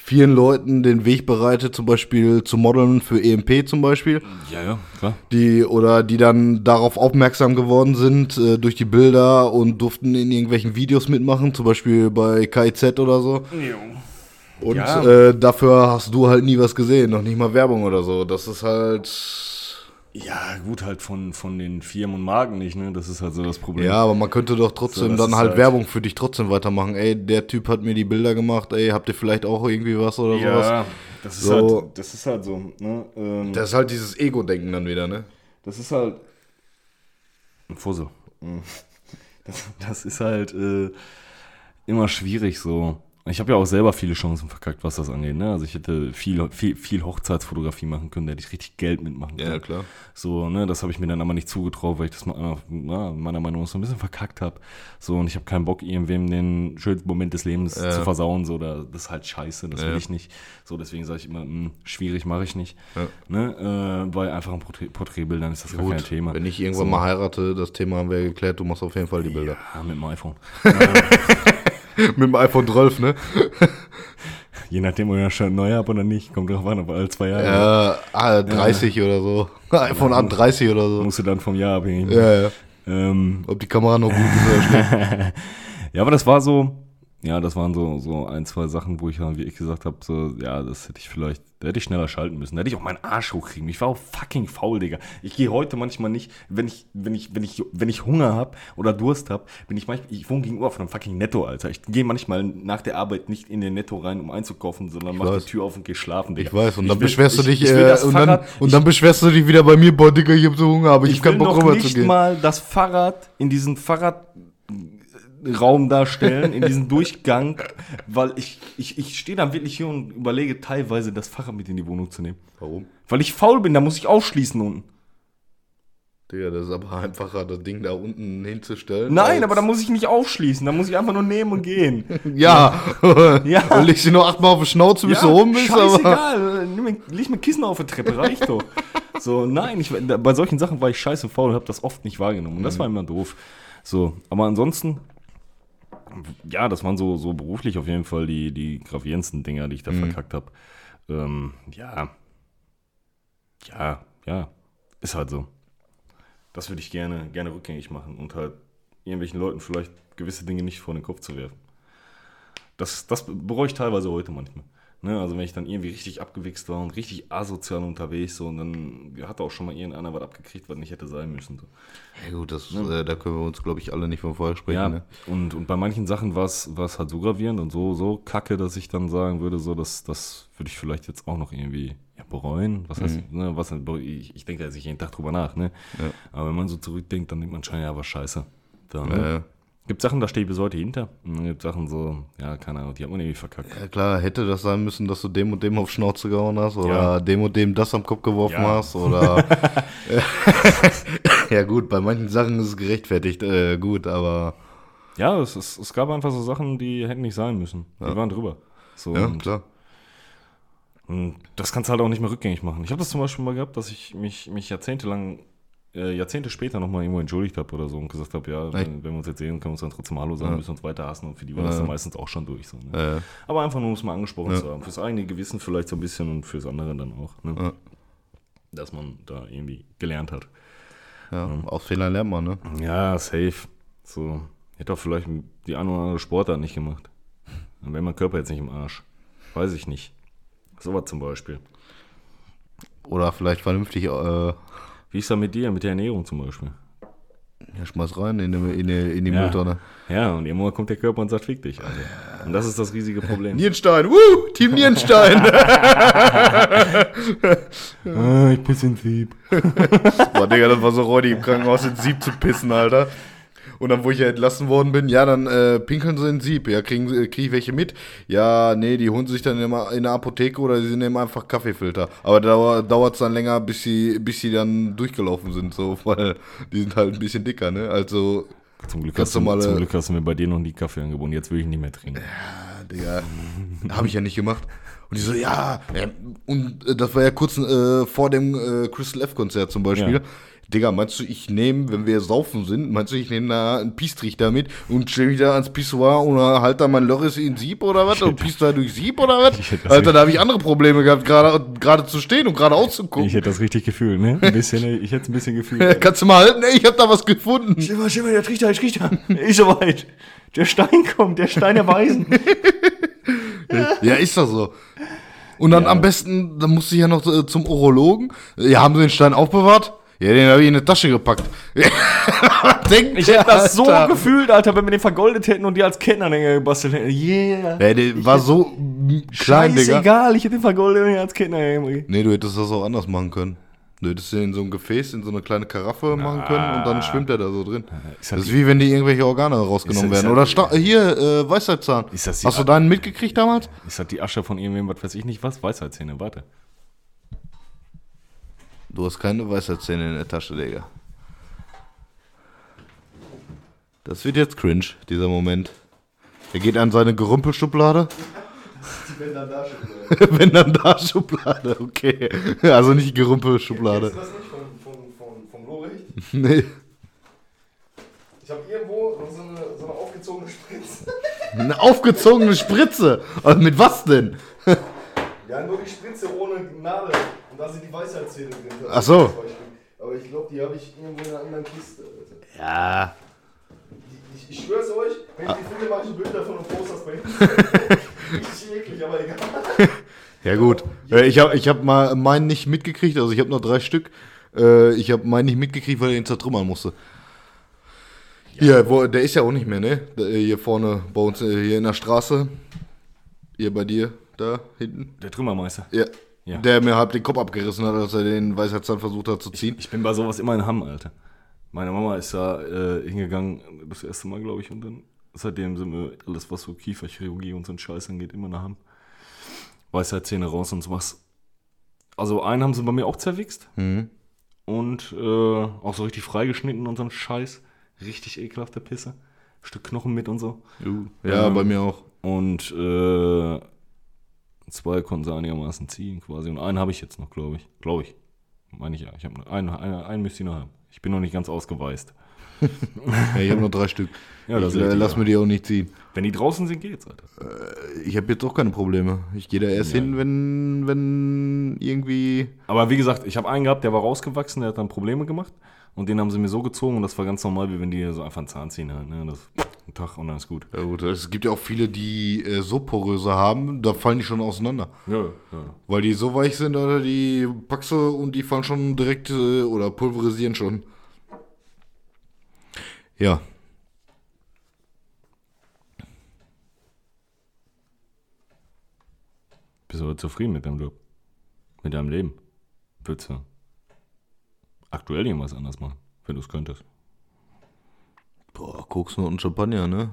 vielen Leuten den Weg bereitet, zum Beispiel zu modeln für EMP zum Beispiel, ja, ja, klar. die oder die dann darauf aufmerksam geworden sind äh, durch die Bilder und durften in irgendwelchen Videos mitmachen, zum Beispiel bei KIZ oder so. Und Ja. äh, dafür hast du halt nie was gesehen, noch nicht mal Werbung oder so. Das ist halt. Ja, gut, halt von, von den Firmen und Marken nicht, ne? Das ist halt so das Problem. Ja, aber man könnte doch trotzdem das dann halt, halt- Werbung für dich trotzdem weitermachen. Ey, der Typ hat mir die Bilder gemacht, ey, habt ihr vielleicht auch irgendwie was oder sowas? ja das ist So. halt, das ist halt so, ne? Ähm, Das ist halt dieses Ego-Denken dann wieder, ne? das ist halt ein Fussel. Das, das ist halt äh, immer schwierig so. Ich habe ja auch selber viele Chancen verkackt, was das angeht. Ne? Also ich hätte viel, viel, viel Hochzeitsfotografie machen können, da hätte ich richtig Geld mitmachen können. klar. So, ne, das habe ich mir dann aber nicht zugetraut, weil ich das mal, na, meiner Meinung nach so ein bisschen verkackt habe. So, und ich habe keinen Bock, irgendwem den schönsten Moment des Lebens zu versauen. So, da, das ist halt scheiße, das will Ja. ich nicht. So, deswegen sage ich immer, mh, schwierig mache ich nicht. Ja. Ne, äh, bei einfachen Porträt Porträtbildern ist das gar kein Thema. Wenn ich irgendwann So. mal heirate, das Thema haben wir geklärt, du machst auf jeden Fall die Bilder. Ja, mit dem iPhone. Mit dem iPhone 12, ne? Je nachdem, ob das schon neu habe oder nicht, kommt drauf an, ob alle zwei Jahre. Ja, ah, 30 oder so. iPhone an 30 oder so. Musst du dann vom Jahr abhängig machen. Ja, ja. Ähm, Ob die Kamera noch gut ist oder schlecht. Ja, aber das war so, ja, das waren so, so ein, zwei Sachen, wo ich dann, wie ich gesagt habe, so, ja, das hätte ich vielleicht, da hätte ich schneller schalten müssen. Da hätte ich auch meinen Arsch hochkriegen. Ich war auch fucking faul, Digga. Ich gehe heute manchmal nicht, wenn ich, wenn ich, wenn ich, wenn ich Hunger habe oder Durst habe, bin ich manchmal, ich wohne gegenüber von einem fucking Netto, Alter. Ich gehe manchmal nach der Arbeit nicht in den Netto rein, um einzukaufen, sondern mach weiß. die Tür auf und gehe schlafen, Digga. Ich weiß, und dann will- beschwerst du ich- dich, ich will äh, und, dann, Fahrrad- und dann beschwerst du dich wieder bei mir, boah, Digga, ich hab so Hunger, aber ich, ich hab keinen will Bock noch rüber zu nicht gehen. mal das Fahrrad in diesen Fahrradraum darstellen, in diesen Durchgang, weil ich, ich, ich stehe dann wirklich hier und überlege teilweise das Fahrrad mit in die Wohnung zu nehmen. Warum? Weil ich faul bin, da muss ich aufschließen unten. Digga, das ist aber einfacher, das Ding da unten hinzustellen. Nein, aber da muss ich nicht aufschließen, da muss ich einfach nur nehmen und gehen. Ja, Ja. und legst du nur achtmal auf die Schnauze, bis du oben bist, aber. scheißegal, mir- leg mir Kissen auf der Treppe, reicht doch. So, nein, ich, bei solchen Sachen war ich scheiße faul und habe das oft nicht wahrgenommen. Und Mhm. das war immer doof. So, aber ansonsten, ja, das waren so, so beruflich auf jeden Fall die, die gravierendsten Dinger, die ich da Mhm. verkackt habe. Ähm, ja. Ja, ja. Ist halt so. Das würde ich gerne, gerne rückgängig machen und halt irgendwelchen Leuten vielleicht gewisse Dinge nicht vor den Kopf zu werfen. Das, das bereue ich teilweise heute manchmal. Ne, also wenn ich dann irgendwie richtig abgewichst war und richtig asozial unterwegs, so, und dann hat auch schon mal irgendeiner was abgekriegt, was nicht hätte sein müssen. So. Ja, gut, das, äh, da können wir uns, glaube ich, alle nicht von vorher sprechen. Ja, Ne? und, und bei manchen Sachen war es halt so gravierend und so, so kacke, dass ich dann sagen würde, so, das, das würde ich vielleicht jetzt auch noch irgendwie ja, bereuen. Was heißt, ne, was, ich, ich denke da jetzt nicht jeden Tag drüber nach, ne? Ja. Aber wenn man so zurückdenkt, dann denkt man schon, ja, war scheiße. Da, ne? Ja, ja. Gibt Sachen, da stehe ich bis heute hinter. Und dann gibt Sachen so, ja, keine Ahnung, die hat man irgendwie verkackt. Ja, klar, hätte das sein müssen, dass du dem und dem auf Schnauze gehauen hast oder Ja. dem und dem das am Kopf geworfen Ja. hast oder. ja, gut, bei manchen Sachen ist es gerechtfertigt, äh, gut, aber. Ja, es, es, es gab einfach so Sachen, die hätten nicht sein müssen. Die waren drüber. So, Ja, und, klar. und das kannst du halt auch nicht mehr rückgängig machen. Ich habe das zum Beispiel mal gehabt, dass ich mich, mich jahrzehntelang, äh, Jahrzehnte später nochmal irgendwo entschuldigt habe oder so und gesagt habe, ja, wenn, wenn wir uns jetzt sehen, können wir uns dann trotzdem Hallo sagen, müssen uns weiter hassen und für die war das dann meistens auch schon durch. So, ne? Äh, Aber einfach nur, um es mal angesprochen zu haben. Fürs eigene Gewissen vielleicht so ein bisschen und fürs andere dann auch. Ne? Ja. Dass man da irgendwie gelernt hat. ja, aus Fehlern lernt man, ne? Ja, safe. So, hätte auch vielleicht die eine oder andere Sportart nicht gemacht. Dann wäre mein Körper jetzt nicht im Arsch. Weiß ich nicht. Sowas zum Beispiel. Oder vielleicht vernünftig, äh, Wie ist das mit dir, mit der Ernährung zum Beispiel? Ja, schmeiß rein in die, in die, in die Ja. Mülltonne. Ja, und irgendwann kommt der Körper und sagt, fick dich. Also. Und das ist das riesige Problem. Nierenstein, woo, Team Nierenstein. ah, ich piss in Sieb. Boah, Digga, das war so räudig im Krankenhaus ins Sieb zu pissen, Alter. Und dann, wo ich ja entlassen worden bin, ja, dann äh, pinkeln sie in Sieb. Ja, kriegen sie- krieg ich welche mit? Ja, nee, die holen sich dann immer in der Apotheke oder sie nehmen einfach Kaffeefilter. Aber da dauert es dann länger, bis sie, bis sie dann durchgelaufen sind, so, weil die sind halt ein bisschen dicker, ne? Also, Zum Glück, hast du, normale- zum Glück hast du mir bei dir noch nie Kaffee angeboten. Jetzt will ich nicht mehr trinken. Digga, habe ich ja nicht gemacht. Und die so, ja, ja und äh, das war ja kurz äh, vor dem äh, Crystal F-Konzert zum Beispiel. Ja. Digga, meinst du, ich nehme, wenn wir saufen sind, meinst du, ich nehme da einen Piestrichter mit und stelle mich da ans Pissoir und halt da mein Loris in Sieb oder was und piest da durch Sieb oder was? Ich Alter, da habe ich andere Probleme gehabt, gerade gerade zu stehen und gerade auszugucken. Ich hätte das richtig gefühlt, ne? Ein bisschen, ich hätte es ein bisschen gefühlt. Kannst du mal halten? Ey, ich habe da was gefunden. Schimmer, Schimmer, der Trichter, der Trichter. Ist soweit. Der Stein kommt, der Stein der Weisen. Ja, ist doch so. Und dann am besten, dann musste ich ja noch äh, zum Urologen. Ja, haben sie den Stein aufbewahrt? Ja, den habe ich in eine Tasche gepackt. Denkt Ich hätte das so Alter. gefühlt, Alter, wenn wir den vergoldet hätten und die als Kettenanhänger gebastelt hätten. Yeah. Ja, der war so klein, Digga. Scheißegal, ich hätte den vergoldet und den als Kettenanhänger. Nee, du hättest das auch anders machen können. Du hättest den in so ein Gefäß, in so eine kleine Karaffe machen können und dann schwimmt er da so drin. ist halt Das ist wie wenn die irgendwelche Organe rausgenommen das- werden. Oder Sta hier, äh, Weisheitszahn. Das Hast du deinen mitgekriegt damals? Ist das die Asche von irgendwem, was weiß ich nicht was? Weisheitszähne, warte. Du hast keine Weisheitszähne in der Tasche, Digga. Das wird jetzt cringe, dieser Moment. Er geht an seine Gerümpelschublade. Wenn dann da Schublade. Wenn dann da Schublade, okay. Also nicht Gerümpelschublade. das nicht von, von, von, vom Loricht? Nee. Ich habe irgendwo so eine, so eine aufgezogene Spritze. Eine aufgezogene Spritze. Mit was denn? Ja, nur die Spritze ohne Nadel. Da sind die Weisheitszähne drin. Ach so. Aber ich glaube, die habe ich irgendwo in einer anderen Kiste. Ja. Ich, ich schwör's euch, wenn ich die finde, mache ich ein Bild davon und poste das bei. Richtig eklig, aber egal. Ja gut. Äh, Ich habe ich hab mal meinen nicht mitgekriegt, also ich habe noch drei Stück. Äh, Ich habe meinen nicht mitgekriegt, weil er ihn zertrümmern musste. Hier, wo, der ist ja auch nicht mehr, ne? Äh, Hier vorne bei uns, hier in der Straße. Hier bei dir, da hinten. Der Trümmermeister. Ja. Ja. Der mir halb den Kopf abgerissen hat, als er den Weisheitszahn versucht hat zu ziehen. Ich bin bei sowas immer in Hamm, Alter. Meine Mama ist da äh, hingegangen, das erste Mal, glaube ich, und dann seitdem sind wir alles, was so Kieferchirurgie und so ein Scheiß angeht, immer nach Hamm. Weisheitszähne raus und sowas. Also einen haben sie bei mir auch zerwichst Mhm. und äh, auch so richtig freigeschnitten und so ein Scheiß. Richtig ekelhafte Pisse. Stück Knochen mit und so. Ja, Ähm, bei mir auch. Und äh, zwei konnten sie einigermaßen ziehen quasi. Und einen habe ich jetzt noch, glaube ich. Glaube ich. Meine ich ja. Ich habe einen, einen, einen müsste ich noch haben. Ich bin noch nicht ganz ausgeweist. Ja, ich habe noch drei Stück. Ja, ich, äh, lass ja. mir die auch nicht ziehen. Wenn die draußen sind, geht's, Alter. Ich habe jetzt auch keine Probleme. Ich gehe da erst hin, wenn, wenn irgendwie. Aber wie gesagt, ich habe einen gehabt, der war rausgewachsen, der hat dann Probleme gemacht. Und den haben sie mir so gezogen und das war ganz normal, wie wenn die so einfach einen Zahn ziehen halt. Ne? Das, ein Tag und dann ist gut. Ja gut, es gibt ja auch viele, die äh, so poröse haben, da fallen die schon auseinander. Ja, ja. Weil die so weich sind, oder die packst du und die fallen schon direkt äh, oder pulverisieren schon. Ja. Bist du aber zufrieden mit deinem Job? Mit deinem Leben? Würdest du aktuell irgendwas anders machen, wenn du es könntest? Boah, Koks und Champagner, ne?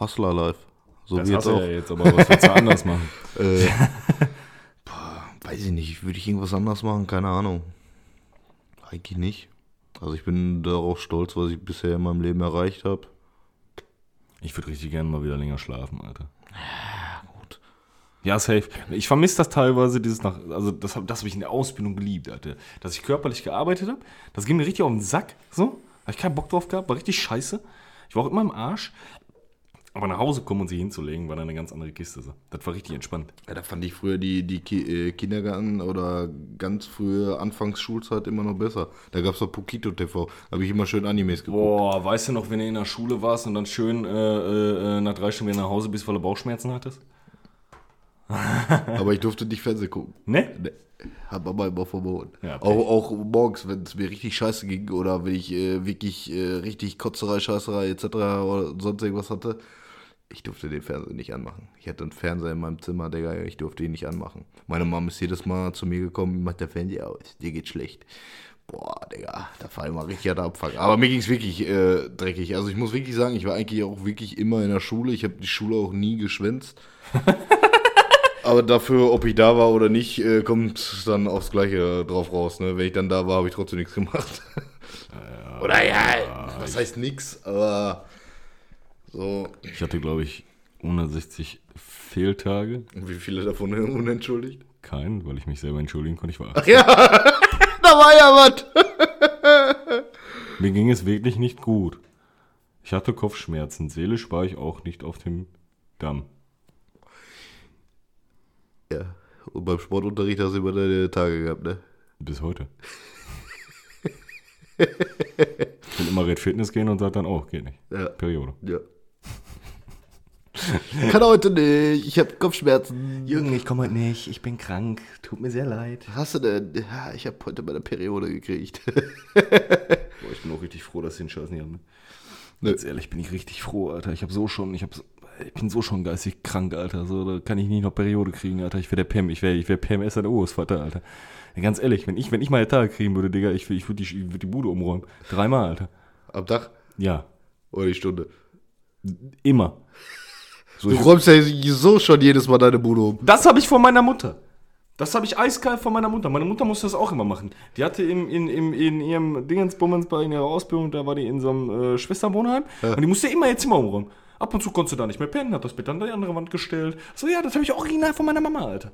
Hustler Life. So Das wie jetzt auch. ja jetzt, aber was würdest du anders machen? Äh, boah, weiß ich nicht. Würde ich irgendwas anders machen? Keine Ahnung. Eigentlich nicht. Also ich bin darauf stolz, was ich bisher in meinem Leben erreicht habe. Ich würde richtig gerne mal wieder länger schlafen, Alter. gut. Ja, safe. Ich vermisse das teilweise, dieses nach, also das, das habe ich in der Ausbildung geliebt, Alter. Dass ich körperlich gearbeitet habe, das ging mir richtig auf den Sack, so. Habe ich keinen Bock drauf gehabt, war richtig scheiße. Ich war auch immer im Arsch. Aber nach Hause kommen und sich hinzulegen, war dann eine ganz andere Kiste. So. Das war richtig entspannt. Ja, da fand ich früher die, die Ki äh, Kindergarten- oder ganz frühe Anfangsschulzeit immer noch besser. Da gab es doch Pokito TV. Da habe ich immer schön Animes geguckt. Boah, weißt du noch, wenn du in der Schule warst und dann schön äh, äh, nach drei Stunden wieder nach Hause bist, weil du Bauchschmerzen hattest? Aber ich durfte nicht Fernsehen gucken. Ne? Nee. Hat Mama immer verboten. Ja, auch, auch morgens, wenn es mir richtig scheiße ging oder wenn ich äh, wirklich äh, richtig Kotzerei, Scheißerei etc. oder sonst irgendwas hatte, ich durfte den Fernseher nicht anmachen. Ich hatte einen Fernseher in meinem Zimmer, Digga, ich durfte ihn nicht anmachen. Meine Mom ist jedes Mal zu mir gekommen, macht der Fernseher aus, dir geht schlecht. Boah, Digga, da war immer richtig der Abfuck. Aber mir ging es wirklich äh, dreckig. Also ich muss wirklich sagen, ich war eigentlich auch wirklich immer in der Schule. Ich habe die Schule auch nie geschwänzt. Aber dafür, ob ich da war oder nicht, äh, kommt dann aufs Gleiche drauf raus. Ne? Wenn ich dann da war, habe ich trotzdem nichts gemacht. oder ja, was heißt nix, aber so. Ich hatte, glaube ich, 160 Fehltage. Wie viele davon unentschuldigt? Keinen, weil ich mich selber entschuldigen konnte. Ich war Ja, da war ja was. Mir ging es wirklich nicht gut. Ich hatte Kopfschmerzen. Seelisch war ich auch nicht auf dem Damm. Ja, und beim Sportunterricht hast du immer deine Tage gehabt, ne? Bis heute. ich will immer Red Fitness gehen und sage dann auch, geht nicht. Ja. Periode. Ja. Kann heute nicht, ich habe Kopfschmerzen. Jürgen, ich komme heute nicht. Ich bin krank. Tut mir sehr leid. Was hast du denn? Ja, ich habe heute meine Periode gekriegt. Boah, ich bin auch richtig froh, dass sie den Scheiß nicht haben. Ne? Ganz ehrlich, bin ich richtig froh, Alter. Ich habe so schon, ich, hab so, ich bin so schon geistig krank, Alter. So, da kann ich nicht noch Periode kriegen, Alter. Ich wäre der PM, ich wäre ich wär PMS an Urgroßvater, Alter. Ja, ganz ehrlich, wenn ich, wenn ich meine Tage kriegen würde, Digga, ich, ich würde die, würd die Bude umräumen. Dreimal, Alter. Am Tag Ja, oder die Stunde? immer. So, Du räumst ja so schon jedes Mal deine Bude um. das habe ich von meiner Mutter. Das habe ich eiskalt von meiner Mutter. Meine Mutter musste das auch immer machen. Die hatte im, in, in, in ihrem Dingensbummens bei in ihrer Ausbildung, da war die in so einem äh, Schwesterwohnheim. Und die musste immer ihr Zimmer umräumen. Ab und zu konntest du da nicht mehr pennen, hat das Bett an die andere Wand gestellt. So, ja, das habe ich original von meiner Mama, Alter.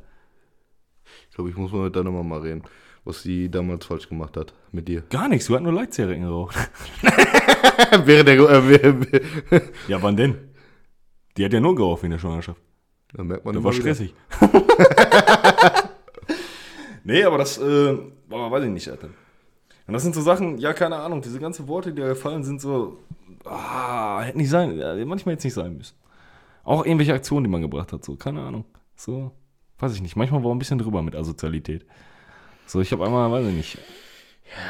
Ich glaube, ich muss mal mit deiner Mama reden, was sie damals falsch gemacht hat mit dir. Gar nichts, du hattest nur Leitsigaretten geraucht. Während der. Äh, ja, wann denn? Die hat ja nur geraucht in der Schwangerschaft. da merkt man Das war stressig. nee, aber das, äh, boah, weiß ich nicht, Alter. Und das sind so Sachen, ja, keine Ahnung, diese ganzen Worte, die da gefallen sind, so, ah, hätten nicht sein, manchmal jetzt nicht sein müssen. Auch irgendwelche Aktionen, die man gebracht hat, so, keine Ahnung. So, weiß ich nicht. Manchmal war ein bisschen drüber mit Asozialität. So, ich habe einmal, weiß ich nicht,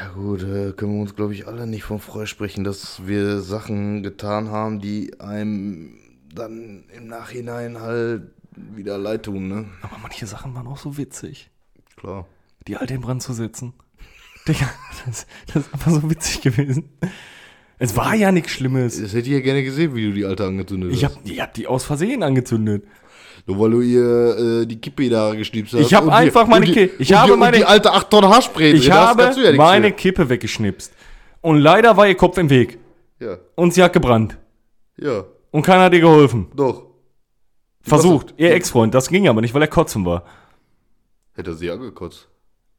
Ja gut, äh, können wir uns, glaube ich, alle nicht von freisprechen, dass wir Sachen getan haben, die einem dann im Nachhinein halt wieder leid tun, ne? aber manche Sachen waren auch so witzig. Klar. Die alte in Brand zu setzen. Digga, das, das ist einfach so witzig gewesen. Es war ja nichts Schlimmes. Das hätte ich ja gerne gesehen, wie du die alte angezündet Ich hast. hab, ich hab die aus Versehen angezündet. Nur weil du ihr äh, die Kippe da geschnipst hast. Ich hab und die- einfach meine und die- Ki- ich habe die, meine- die alte 8 Tonnen Haarspray Ich drin, habe ja meine für. Kippe weggeschnipst. Und leider war ihr Kopf im Weg. Ja, Und sie hat gebrannt. ja, Und keiner hat ihr geholfen. doch. Versucht. Ihr Ex-Freund. Das ging aber nicht, weil er kotzen war. Hätte sie angekotzt.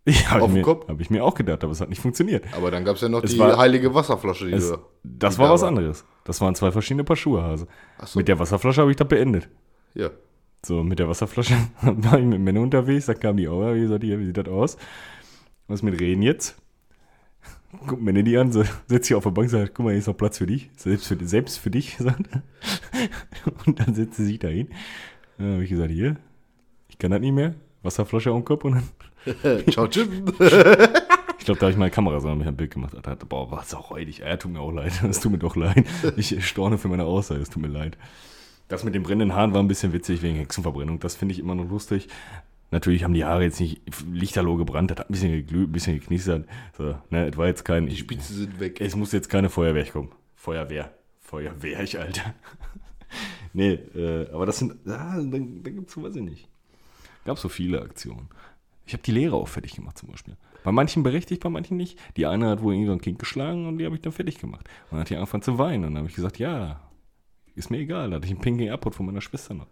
Ich den mir, Kopf? Hab ich mir auch gedacht, aber es hat nicht funktioniert. Aber dann gab es ja noch Es die war- heilige Wasserflasche, die Es, du. das die war da was anderes. Das waren zwei verschiedene Paar Schuhe, Hase. So. Mit der Wasserflasche habe ich das beendet. Ja. So, mit der Wasserflasche war ich mit Männern unterwegs, da kam die auch, wie gesagt, hier, wie sieht das aus? Was mit Reden jetzt? Guckt Männer die an, so, setzt sich auf der Bank, sagt, guck mal, hier ist noch Platz für dich, selbst für, selbst für dich, sagt. Und dann setzt sie sich da hin. Dann habe ich gesagt, hier, ich kann das nicht mehr, Wasserflasche am Kopf und dann, Ciao, tschüss. ich glaube, da habe ich meine Kamera so ein Bild gemacht. Alter, boah, war es auch räudig. Ja, tut mir auch leid, es tut mir doch leid. Ich storne für meine Aussage, es tut mir leid. Das mit den brennenden Haaren war ein bisschen witzig wegen Hexenverbrennung. Das finde ich immer noch lustig. Natürlich haben die Haare jetzt nicht lichterloh gebrannt, das hat ein bisschen geglüht, ein bisschen geknistert. So, ne, es war jetzt kein. Die Spitzen sind weg. Es muss jetzt keine Feuerwehr kommen. Feuerwehr. Feuerwehr, ich Alter. nee, äh, aber das sind. Ja, da, da gibt es, weiß ich nicht. Gab so viele Aktionen. Ich habe die Lehrer auch fertig gemacht zum Beispiel. Bei manchen berechtigt, bei manchen nicht. Die eine hat wohl irgendwie so ein Kind geschlagen und die habe ich dann fertig gemacht. Und dann hat die angefangen zu weinen. Und dann habe ich gesagt, ja, ist mir egal. Da hatte ich einen pinken Airpod von meiner Schwester noch.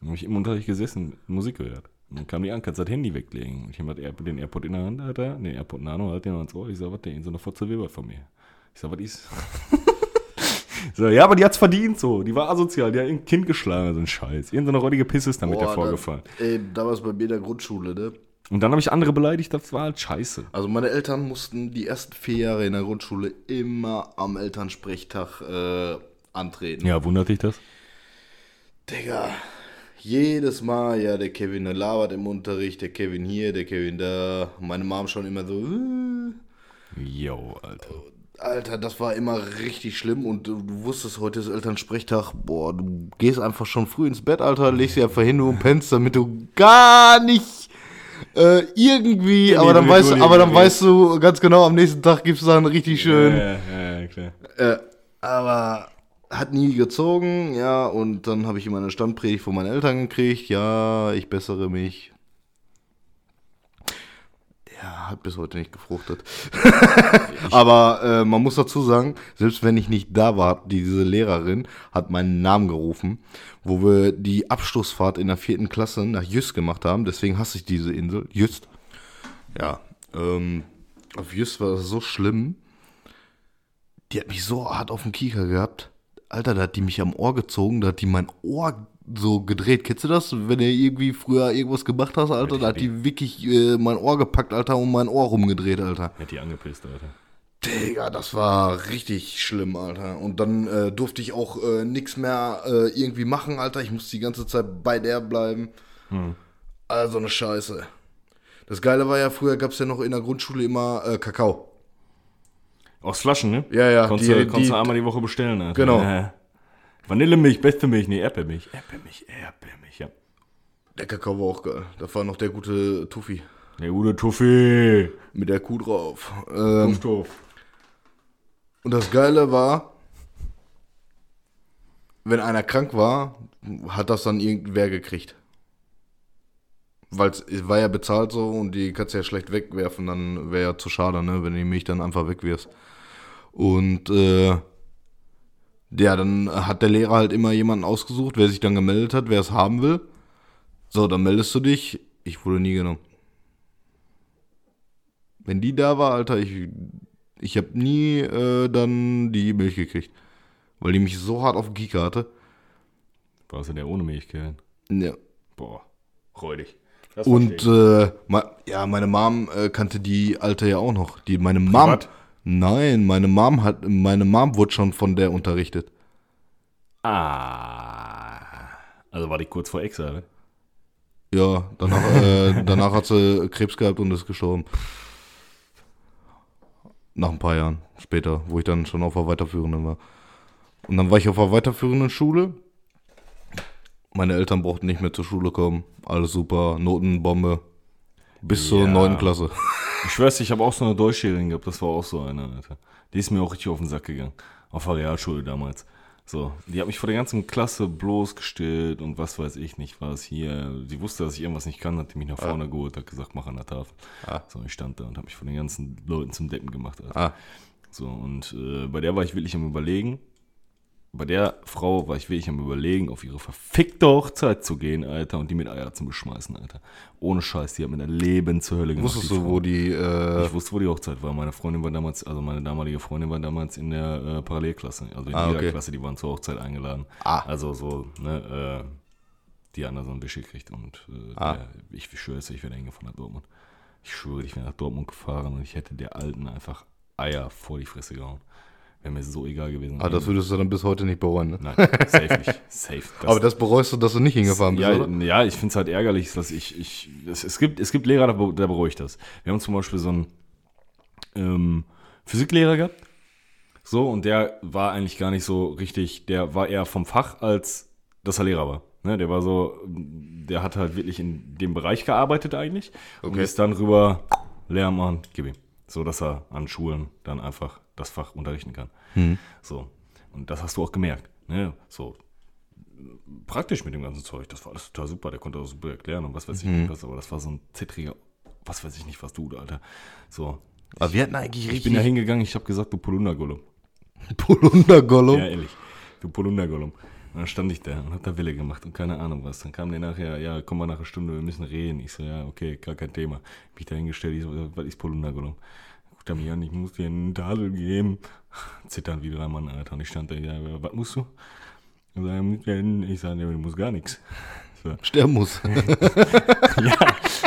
Dann habe ich im Unterricht gesessen, Musik gehört. Und dann kam die an, kannst das Handy weglegen. Und ich habe den Airpod in der Hand, Alter, den Airpod Nano, hat den ans Ohr. Ich sag, was denn? So eine Fotze Wilbert von mir. Ich sag, was ist? So, ja, aber die hat's verdient so. Die war asozial, die hat ein Kind geschlagen, so ein Scheiß. Irgendeine räudige Pisse ist damit Boah, hervorgefallen. Da, ey, damals bei mir in der Grundschule, ne? Und dann habe ich andere beleidigt, das war halt scheiße. Also meine Eltern mussten die ersten vier Jahre in der Grundschule immer am Elternsprechtag äh, antreten. Ja, wundert dich das? Digga, jedes Mal, ja, der Kevin, der labert im Unterricht, der Kevin hier, der Kevin da. Meine Mom schon immer so, äh. Yo, Alter. Alter, das war immer richtig schlimm und du, du wusstest, heute ist Elternsprechtag. Boah, du gehst einfach schon früh ins Bett, Alter, legst dich einfach hin und pennst, damit du gar nicht äh, irgendwie, aber dann, weißt, du- aber dann weißt du ganz genau, am nächsten Tag gibt's dann richtig schön. Ja, ja, ja, klar. Äh, aber hat nie gezogen, ja, und dann habe ich immer eine Standpredigt von meinen Eltern gekriegt, ja, ich bessere mich. Ja, hat bis heute nicht gefruchtet. aber äh, man muss dazu sagen, selbst wenn ich nicht da war, diese Lehrerin hat meinen Namen gerufen, wo wir die Abschlussfahrt in der vierten Klasse nach Jüst gemacht haben, deswegen hasse ich diese Insel, Jüst. Ja, ähm, auf Jüst war das so schlimm, die hat mich so hart auf den Kieker gehabt. Alter, da hat die mich am Ohr gezogen, da hat die mein Ohr so gedreht. Kennst du das? Wenn du irgendwie früher irgendwas gemacht hast, Alter, da hat die wirklich äh, mein Ohr gepackt, Alter, und mein Ohr rumgedreht, Alter. Hätte die angepisst, Alter. Digga, das war richtig schlimm, Alter. Und dann äh, durfte ich auch äh, nichts mehr äh, irgendwie machen, Alter. Ich musste die ganze Zeit bei der bleiben. Also eine Scheiße. Das Geile war ja, früher gab es ja noch in der Grundschule immer äh, Kakao. Aus Flaschen, ne? Ja, ja, Konntest, die- du, konntest die- du einmal die Woche bestellen, Alter. Genau. Ja. Vanillemilch, beste Milch, nee, Erdbeermilch. Erdbeermilch, Erdbeermilch, ja. Der Kakao war auch geil. Da war noch der gute Tuffy. Der gute Tuffy. Mit der Kuh drauf. Ähm, und das Geile war, wenn einer krank war, hat das dann irgendwer gekriegt. Weil es war ja bezahlt so und die kannst du ja schlecht wegwerfen, dann wäre ja zu schade, ne, wenn du die Milch dann einfach wegwirfst. Und äh, ja, dann hat der Lehrer halt immer jemanden ausgesucht, wer sich dann gemeldet hat, wer es haben will. So, dann meldest du dich. Ich wurde nie genommen. Wenn die da war, Alter, ich, ich habe nie äh, dann die Milch gekriegt. Weil die mich so hart auf den Kieker hatte. War es denn der ohne Milch, Kevin? Ja. Boah, räudig. Das Und äh, ja, meine Mom äh, kannte die Alte ja auch noch. Die meine Mom. Privat? Nein, meine Mom hat meine Mom wurde schon von der unterrichtet. ich. Ah. Also war die kurz vor Exa, ne? Ja, danach, äh, danach hat sie Krebs gehabt und ist gestorben. Nach ein paar Jahren später, wo ich dann schon auf der weiterführenden war. Und dann war ich auf der weiterführenden Schule. Meine Eltern brauchten nicht mehr zur Schule kommen. Alles super, Notenbombe. Bis zur Ja. neunten Klasse. Ich schwör's, ich habe auch so eine Deutschlehrerin gehabt, das war auch so eine, Alter. Die ist mir auch richtig auf den Sack gegangen. Auf der Realschule damals. So, die hat mich vor der ganzen Klasse bloßgestellt und was weiß ich nicht was hier. Sie wusste, dass ich irgendwas nicht kann, hat die mich nach vorne geholt, hat gesagt, mach an der Tafel. Ah. So, ich stand da und habe mich von den ganzen Leuten zum Deppen gemacht. Alter. Ah. So, und äh, bei der war ich wirklich am überlegen. Bei der Frau war ich wirklich am überlegen, auf ihre verfickte Hochzeit zu gehen, Alter, und die mit Eier zu beschmeißen, Alter. Ohne Scheiß, die hat mir ein Leben zur Hölle gemacht. Wusstest du, wo die. Äh, Ich wusste, wo die Hochzeit war. Meine Freundin war damals, also meine damalige Freundin war damals in der äh, Parallelklasse, also in Ah, jeder okay. Klasse, die waren zur Hochzeit eingeladen. Ah. Also so, ne, äh, die haben da so ein Wisch gekriegt und äh, Ah. der, ich schwöre es, ich wäre hingefahren nach Dortmund. Ich schwöre, ich wäre nach Dortmund gefahren und ich hätte der Alten einfach Eier vor die Fresse gehauen. Wäre mir so egal gewesen. ah, das würdest du dann bis heute nicht bereuen, ne? Nein, safe nicht. Safe. Das, Aber das bereust du, dass du nicht hingefahren bist, ja, oder? ja, ich finde es halt ärgerlich, dass ich, ich es, es, gibt, es gibt Lehrer, da, da bereue ich das. Wir haben zum Beispiel so einen ähm, Physiklehrer gehabt. So, und der war eigentlich gar nicht so richtig, der war eher vom Fach, als dass er Lehrer war. Ne, der war so, der hat halt wirklich in dem Bereich gearbeitet eigentlich und Okay. ist dann rüber Lehrmann, gib ihm. So, dass er an Schulen dann einfach das Fach unterrichten kann. So, und das hast du auch gemerkt. Ne? So, praktisch mit dem ganzen Zeug. Das war alles total super. Der konnte auch super erklären und was weiß ich nicht was, aber das war so ein zittriger, was weiß ich nicht, was du, Alter. So. Aber wir hatten eigentlich Ich bin da hingegangen, ich habe gesagt, du Polunder-Gollum. Polunder-Gollum. Ja, ehrlich. Du Polunder-Gollum. Und dann stand ich da und hab da Wille gemacht und keine Ahnung was. Dann kam der nachher, ja, komm mal nach einer Stunde, wir müssen reden. Ich so, ja, okay, gar kein Thema. Mich da hingestellt, ich so, was ist Polunder-Gollum? Guckt er mich an, ich muss dir einen Tadel geben. Zittern wie drei Mann, Alter. Und ich stand da, ja, was musst du? Und sag, Ich sage, du musst gar nichts. So. Sterben muss. Ja,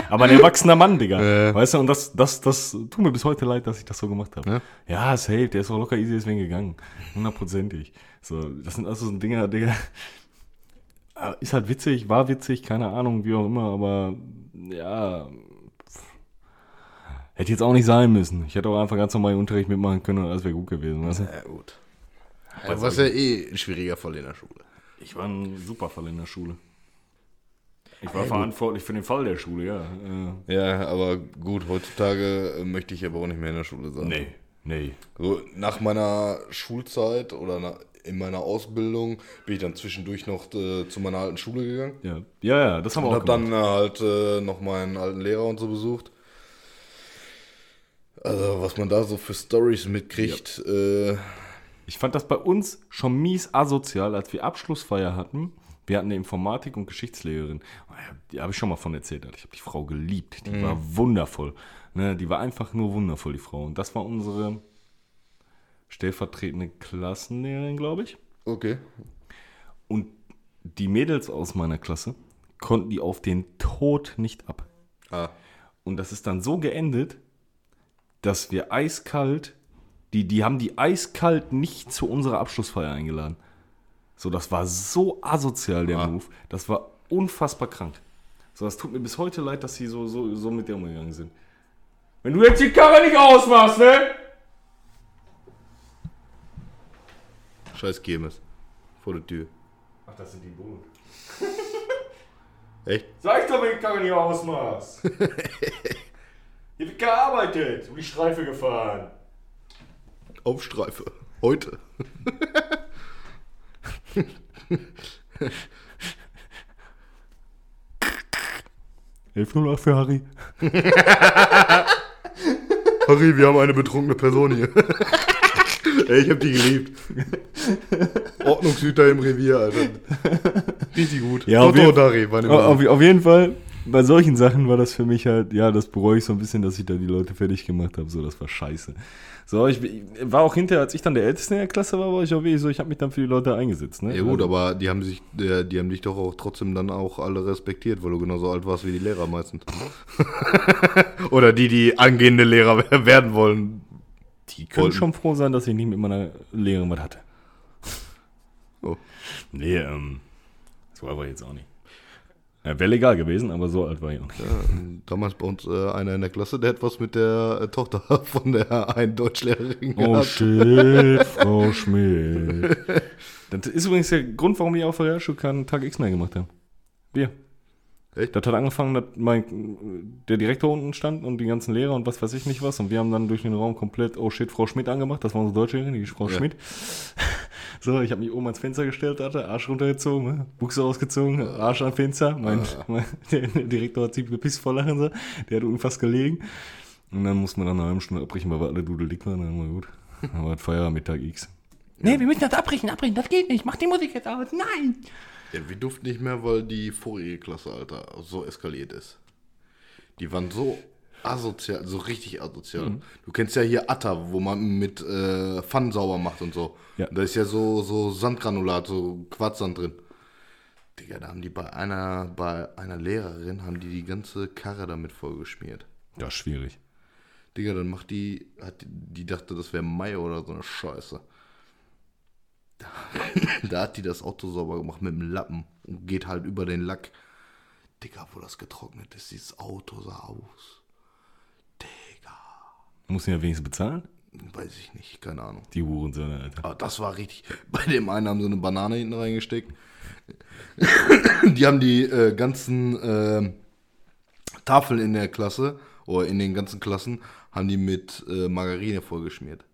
aber ein erwachsener Mann, Digga. Weißt du, und das, das, das tut mir bis heute leid, dass ich das so gemacht habe. Ja. Ja, safe, der ist auch locker easy deswegen gegangen. Hundertprozentig. So, das sind also so Dinger, Digga. Äh, Ist halt witzig, war witzig, keine Ahnung, wie auch immer, aber ja. Hätte jetzt auch nicht sein müssen. Ich hätte auch einfach ganz normal den Unterricht mitmachen können und alles wäre gut gewesen. Weißt du? Ja, gut. Du warst ja eh ein schwieriger Fall in der Schule. Ich war ein super Fall in der Schule. Ich war verantwortlich für den Fall der Schule, ja. Äh, Ja, aber gut, heutzutage äh, möchte ich aber auch nicht mehr in der Schule sein. nee, nee. So, nach meiner Schulzeit oder na, in meiner Ausbildung bin ich dann zwischendurch noch äh, zu meiner alten Schule gegangen. Ja, ja, ja das haben wir Und auch habe gemacht. dann äh, halt äh, noch meinen alten Lehrer und so besucht. Also, was man da so für Stories mitkriegt, äh, Ich fand das bei uns schon mies asozial, als wir Abschlussfeier hatten. Wir hatten eine Informatik- und Geschichtslehrerin. Ja, Die habe ich schon mal von erzählt. Ich habe die Frau geliebt. Die war wundervoll. Ne, die war einfach nur wundervoll, die Frau. Und das war unsere stellvertretende Klassenlehrerin, glaube ich. okay. Und die Mädels aus meiner Klasse konnten die auf den Tod nicht ab. Ah, Und das ist dann so geendet, dass wir eiskalt, die, die haben die eiskalt nicht zu unserer Abschlussfeier eingeladen. So, das war so asozial, der Ah. Move. Das war unfassbar krank. So, das tut mir bis heute leid, dass sie so, so, so mit der umgegangen sind. Wenn du jetzt die Karre nicht ausmachst, ne? scheiß Kirmes. Vor der Tür. Ach, das sind die Bullen. Echt? Sag ich doch, wenn die Karre nicht ausmachst. Hier wird gearbeitet und die Streife gefahren. Auf Streife. Heute. 11.08 für Harry. Harry, wir haben eine betrunkene Person hier. Ey, ich hab die geliebt. Ordnungshüter im Revier, Alter. Richtig gut. Ja, Otto und Harry waren immer. auf, auf jeden Fall, bei solchen Sachen war das für mich halt, ja, das bereue ich so ein bisschen, dass ich da die Leute fertig gemacht habe. So, das war scheiße. So, ich, war auch hinterher, als ich dann der Älteste in der Klasse war, war ich auch wirklich so, ich habe mich dann für die Leute eingesetzt. Ne? Ja gut, aber die haben sich, äh, die haben dich doch auch trotzdem dann auch alle respektiert, weil du genauso alt warst wie die Lehrer meistens. Oder die, die angehende Lehrer werden wollen. die können wollten. schon froh sein, dass ich nicht mit meiner Lehrerin was hatte. Oh. Nee, ähm, alt war ich jetzt auch nicht. Ja, Wäre legal gewesen, aber so alt war ich auch nicht. Ja, damals bei uns äh, einer in der Klasse, der hat was mit der äh, Tochter von der einen Deutschlehrerin Oh gehabt. shit, Frau Schmidt. Das ist übrigens der Grund, warum wir auf der Realschule keinen Tag X mehr gemacht haben. Wir. Echt? Das hat angefangen, dass mein, der Direktor unten stand und die ganzen Lehrer und was weiß ich nicht was. Und wir haben dann durch den Raum komplett, oh shit, Frau Schmidt angemacht. Das war unsere Deutschlehrerin, die Frau Ja. Schmidt. So, ich habe mich oben ans Fenster gestellt, hatte Arsch runtergezogen, ne? Buchse ausgezogen, Arsch am Fenster. Mein, mein, der Direktor hat sich gepisst vor Lachen, so. der hat unten fast gelegen. Und dann mussten wir dann eine halbe Stunde abbrechen, weil wir alle dudeldick waren. Dann war gut. Dann war Feierabend Mittag X. Nee, wir müssen das abbrechen, abbrechen, das geht nicht. Mach die Musik jetzt aus. Nein! Ja, wir durften nicht mehr, weil die vorige Klasse, Alter, so eskaliert ist. Die waren so asozial, so richtig asozial. Mhm. Du kennst ja hier Atta, wo man mit äh, Pfannen sauber macht und so. Ja. Da ist ja so, so Sandgranulat, so Quarzsand drin. Digga, da haben die bei einer, bei einer Lehrerin, haben die die ganze Karre damit vollgeschmiert. Ja, schwierig. Digga, dann macht die, hat die, die dachte, das wäre Mai oder so eine Scheiße. Da, hat die das Auto sauber gemacht mit dem Lappen und geht halt über den Lack. Digga, wo das getrocknet ist, dieses Auto sah aus. Digga, Muss ihn ja wenigstens bezahlen? weiß ich nicht, keine Ahnung. Die Hurensöhne, Alter. Aber das war richtig. Bei dem einen haben sie eine Banane hinten reingesteckt. Die haben die äh, ganzen äh, Tafeln in der Klasse oder in den ganzen Klassen haben die mit äh, Margarine vollgeschmiert.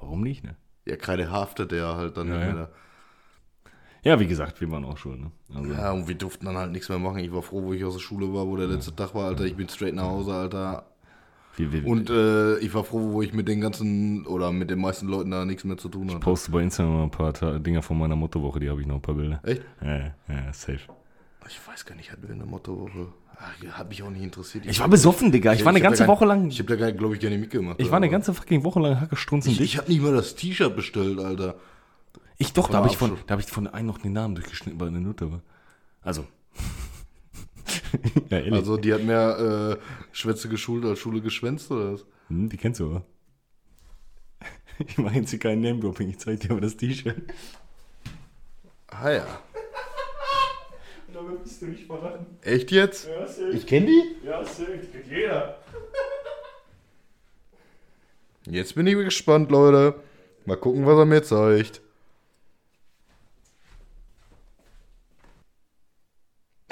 Warum nicht, ne? Ja, Kreide haftet der halt dann Ja, nicht ja. mehr Ja, wie gesagt, wir waren auch schuld, ne? Also. Ja, und wir durften dann halt nichts mehr machen. Ich war froh, wo ich aus der Schule war, wo der letzte Tag war, Alter. Ich bin straight nach Hause, Alter. wir, wir, Und äh, ich war froh, wo ich mit den ganzen oder mit den meisten Leuten da nichts mehr zu tun hatte. poste bei Instagram mal ein paar Ta Dinger von meiner Mottowoche, die habe ich noch ein paar Bilder. Echt? Ja, ja, ja, safe. Ich weiß gar nicht, hatten wir eine Mottowoche? Hat mich auch nicht interessiert. Ich war besoffen, Digga. Ich war eine hab ganze Woche lang. Ich habe da, glaube ich, gar nicht mitgemacht. Ich war eine aber- ganze fucking Woche lang hackestrunzen Ich, ich habe nicht mal das T-Shirt bestellt, Alter. Ich doch, da habe ich, von- da hab ich von einem noch den Namen durchgeschnitten, weil eine Nutte war. Also. ja. Also, die hat mehr äh, Schwätze geschult als Schule geschwänzt, oder was? Hm, die kennst du aber. Ich mache jetzt hier keinen Name-Dropping, ich zeig dir aber das T-Shirt. Ah ja. Da bist du nicht verraten. Echt jetzt? Ja, safe. Ich kenne die? Ja, safe. Die kennt jeder. Jetzt bin ich gespannt, Leute. Mal gucken, was er mir zeigt.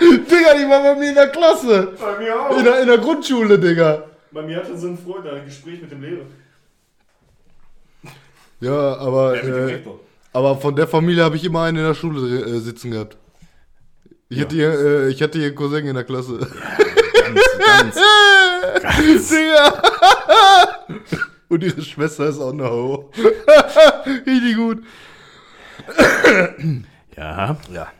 Digga, die war bei mir in der Klasse. Bei mir auch. In der, in der Grundschule, Digga. Bei mir hatte so ein Freund ein Gespräch mit dem Lehrer. Ja, aber, Ja, mit dem äh, Rektor. Aber von der Familie habe ich immer einen in der Schule äh, sitzen gehabt. Ich, hatte hier, äh, ich hatte hier einen Cousin in der Klasse. Ganz, ganz. Digga! Und ihre Schwester ist auch eine Ho. Richtig gut. Ja. Ja.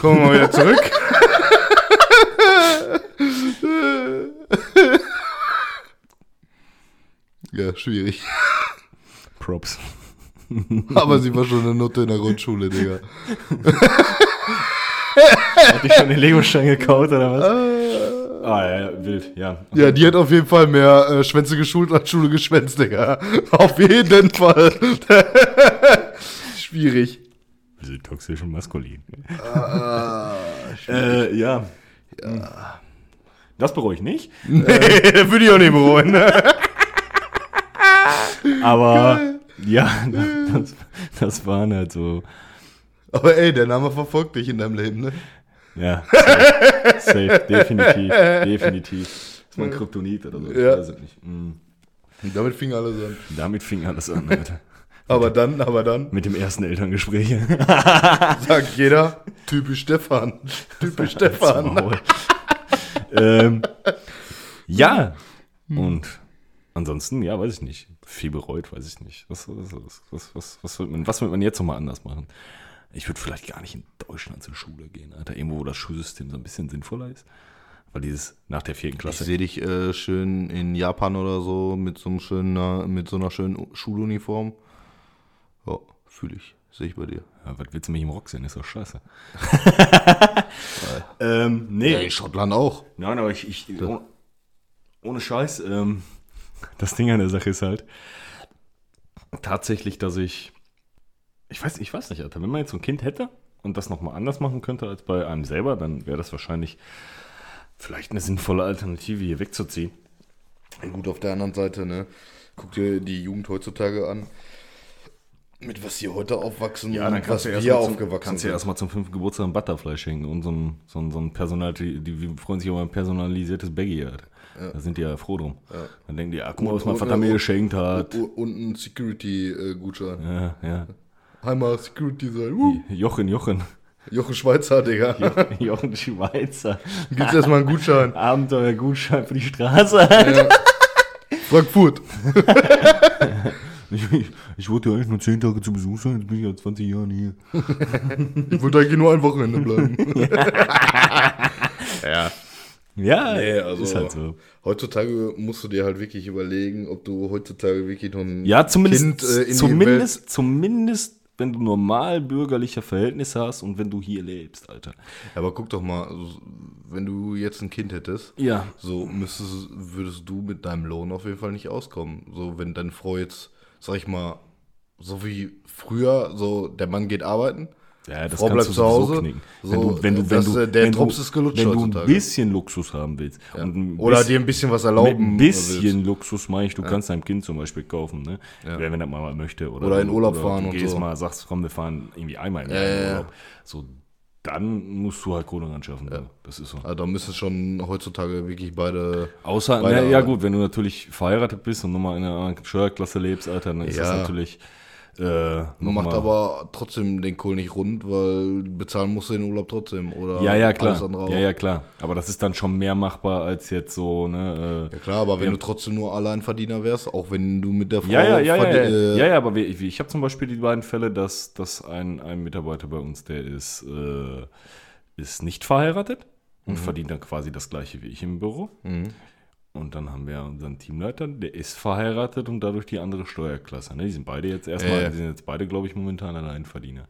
Kommen wir mal wieder zurück. ja, schwierig. Props. Aber sie war schon eine Note in der Grundschule, Digga. Hat dich schon den Lego-Stein gekaut oder was? Ah, ja, ja, wild, ja. Ja, die hat auf jeden Fall mehr äh, Schwänze geschult als Schule geschwänzt, Digga. Auf jeden Fall. Schwierig. Wir sind toxisch und maskulin. äh, ja. Das bereue ich nicht. Nee, würde ich auch nicht bereuen. Aber ja, das, das waren halt so. Aber ey, der Name verfolgt dich in deinem Leben, ne? Ja, safe, safe definitiv, definitiv. Das ist mein Kryptonit oder so. Ich Ja. weiß es nicht. Mm. Und damit fing alles an. Damit fing alles an, Alter. Aber dann, aber dann Mit dem ersten Elterngespräch. sagt jeder, typisch Stefan. Typisch Stefan. Ähm, ja. Und ansonsten, ja, weiß ich nicht. Viel bereut, weiß ich nicht. Was, was, was, was, wird, man, was wird man jetzt nochmal anders machen? Ich würde vielleicht gar nicht in Deutschland zur Schule gehen, Alter. Irgendwo, wo das Schulsystem so ein bisschen sinnvoller ist. Weil dieses nach der vierten Ich Klasse. sehe dich äh, schön in Japan oder so mit so, einem schönen, äh, mit so einer schönen Schuluniform. Ja, fühle ich. Sehe ich bei dir. Ja, was willst du mich im Rock sehen? Ist doch scheiße. ähm, nee. Ja, in Schottland auch. Nein, aber ich, ich ohne, ohne Scheiß, ähm, das Ding an der Sache ist halt tatsächlich, dass ich, ich weiß, ich weiß nicht, Alter, wenn man jetzt so ein Kind hätte und das nochmal anders machen könnte als bei einem selber, dann wäre das wahrscheinlich vielleicht eine sinnvolle Alternative, hier wegzuziehen. Ja, Gut, auf der anderen Seite, ne? Guck dir die Jugend heutzutage an. Mit was sie heute aufwachsen und was wir erst mal zum, aufgewachsen kannst du ja erstmal zum fünften Geburtstag ein Butterfly schenken und so ein, so ein, so ein Personal, die, die freuen sich über ein personalisiertes Baggy, Alter. Da sind die ja froh drum. Dann denken die, ah, guck mal, was mein Vater mir geschenkt hat. Und ein Security-Gutschein. Ja, ja. Einmal Security sein. Uh, Jochen, Jochen. Jochen Schweizer, Digga. Jochen Schweizer. Gibt's erstmal einen Gutschein. Abenteuergutschein für die Straße. Alter. Frankfurt. Ich, ich, ich wollte ja eigentlich nur 10 Tage zu Besuch sein, jetzt bin ich ja 20 Jahre hier. Ich wollte eigentlich nur ein Wochenende bleiben. Ja, Nee, also- ist halt so. Heutzutage musst du dir halt wirklich überlegen, ob du heutzutage wirklich noch ein Ja, zumindest, Kind äh, in die zumindest, zumindest, wenn du normal bürgerliche Verhältnisse hast und wenn du hier lebst, Alter. Welt. Aber guck doch mal, wenn du jetzt ein Kind hättest, Ja. so müsstest, würdest du mit deinem Lohn auf jeden Fall nicht auskommen. So, wenn deine Frau jetzt, sag ich mal, so wie früher, so der Mann geht arbeiten, Ja, das Frau kannst bleibt du zu Hause. knicken. So, wenn du, wenn du, wenn das, du, äh, der wenn Drops du, ist gelutscht Wenn du ein heutzutage. bisschen Luxus haben willst. Ein oder bisschen- dir ein bisschen was erlauben ein willst. bisschen Luxus meine ich, du kannst deinem Kind zum Beispiel kaufen, ne? Wer, wenn er mal möchte. Oder, Oder in Urlaub oder fahren du und gehst so. mal, sagst, komm, wir fahren irgendwie einmal Ja, in ja, ja. Urlaub. So, dann musst du halt Kohle ran schaffen. so. Das ist so. Also, da müssen schon heutzutage wirklich beide. Außer, Beide na, ja arbeiten. gut, wenn du natürlich verheiratet bist und nochmal in einer anderen Steuerklasse lebst, Alter, dann ist das Ja. natürlich äh, Macht mal- aber trotzdem den Kohl nicht rund, weil bezahlen musst du den Urlaub trotzdem. Oder Ja, ja, klar. Ja, ja, klar. Aber das ist dann schon mehr machbar als jetzt so, ne? Äh, Ja klar, aber wenn du trotzdem nur Alleinverdiener wärst, auch wenn du mit der Frau Ja, ja, ja, ja, äh, ja, ja, aber wie, ich habe zum Beispiel die beiden Fälle, dass, dass ein, ein Mitarbeiter bei uns, der ist, äh, ist nicht verheiratet und verdient dann quasi das gleiche wie ich im Büro. Und dann haben wir unseren Teamleiter, der ist verheiratet und dadurch die andere Steuerklasse. Ne? Die sind beide jetzt erstmal, ja. die sind jetzt beide, glaube ich, momentan Alleinverdiener.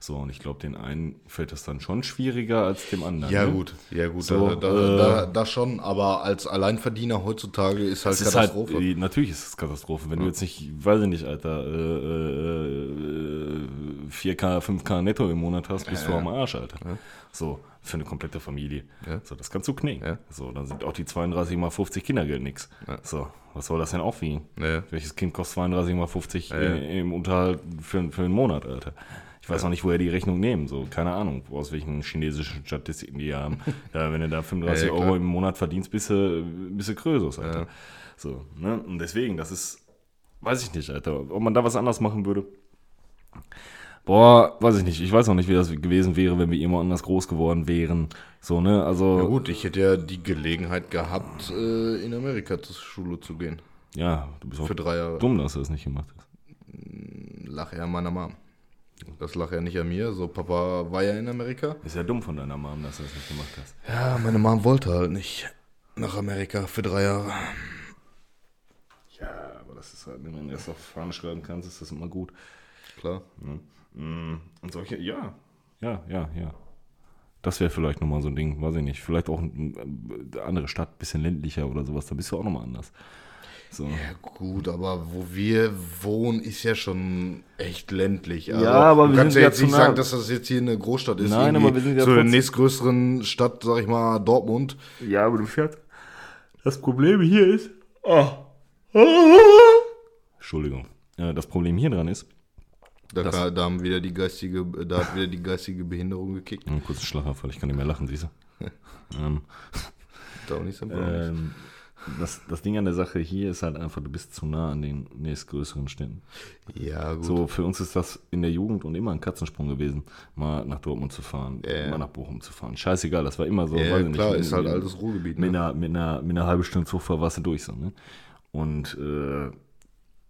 So, und ich glaube, den einen fällt das dann schon schwieriger als dem anderen. Ja, ne? gut, ja, gut, So, da, da, äh, da, da schon, aber als Alleinverdiener heutzutage ist halt ist halt, Katastrophe. äh, natürlich ist es Katastrophe. Wenn du jetzt nicht, weiß ich nicht, Alter, äh, äh, 4K, 5K netto im Monat hast, bist du am Arsch, Alter. So, für eine komplette Familie. Ja. So, das kannst du knicken. Ja. So, dann sind auch die 32 mal 50 Kindergeld nix. So, was soll das denn aufwiegen? Ja. Welches Kind kostet 32 mal 50 ja. im, Unterhalt für, für einen Monat, Alter? Ich weiß auch nicht, woher die Rechnung nehmen. So, keine Ahnung, aus welchen chinesischen Statistiken die haben. ja, wenn du da 35 Ja, ja, klar. Euro im Monat verdienst, bist du, bist du Krösus, Alter. So, ne? Und deswegen, das ist, weiß ich nicht, Alter. Ob man da was anders machen würde. Boah, weiß ich nicht. Ich weiß auch nicht, wie das gewesen wäre, wenn wir irgendwo anders groß geworden wären. So, ne? Also, Ja gut, ich hätte ja die Gelegenheit gehabt, äh, in Amerika zur Schule zu gehen. ja, du bist auch Für drei Jahre. dumm, dass du das nicht gemacht hast. Lach er an meiner Mom. Das lag ja nicht an mir. So, Papa war ja in Amerika. Ist ja dumm von deiner Mom, dass du das nicht gemacht hast. Ja, meine Mom wollte halt nicht nach Amerika für drei Jahre. Ja, aber das ist halt, wenn du das auf Fahne schreiben kannst, ist das immer gut. Klar. Mm, Und solche, ja, ja, ja, ja. Das wäre vielleicht nochmal so ein Ding, weiß ich nicht. Vielleicht auch eine andere Stadt, bisschen ländlicher oder sowas, da bist du auch nochmal anders. So. Ja gut, aber wo wir wohnen, ist ja schon echt ländlich. Also, Ja, aber wir kannst sind ja jetzt nicht sagen, dass das jetzt hier eine Großstadt ist. Nein, aber wir sind ja Zu der trotzdem- nächstgrößeren Stadt, sag ich mal, Dortmund. Ja, aber du fährst. Das Problem hier ist. Oh. Entschuldigung. Ja, das Problem hier dran ist. Da, Das- da haben wieder die geistige, da hat wieder die geistige Behinderung gekickt. Einen kurzen Schlaganfall, ich kann nicht mehr lachen, siehst du. ähm, Da nicht so ähm, das, das Ding an der Sache hier ist halt einfach, du bist zu nah an den nächstgrößeren Städten. Ja, gut. So, für uns ist das in der Jugend und immer ein Katzensprung gewesen, mal nach Dortmund zu fahren, Ja. mal nach Bochum zu fahren. Scheißegal, das war immer so. ja, ich klar, mit- ist halt mit- altes Ruhrgebiet. Mit Ne? einer, mit, einer, mit einer halben Stunde Zugfahrt warst du durch. So, ne? Und äh,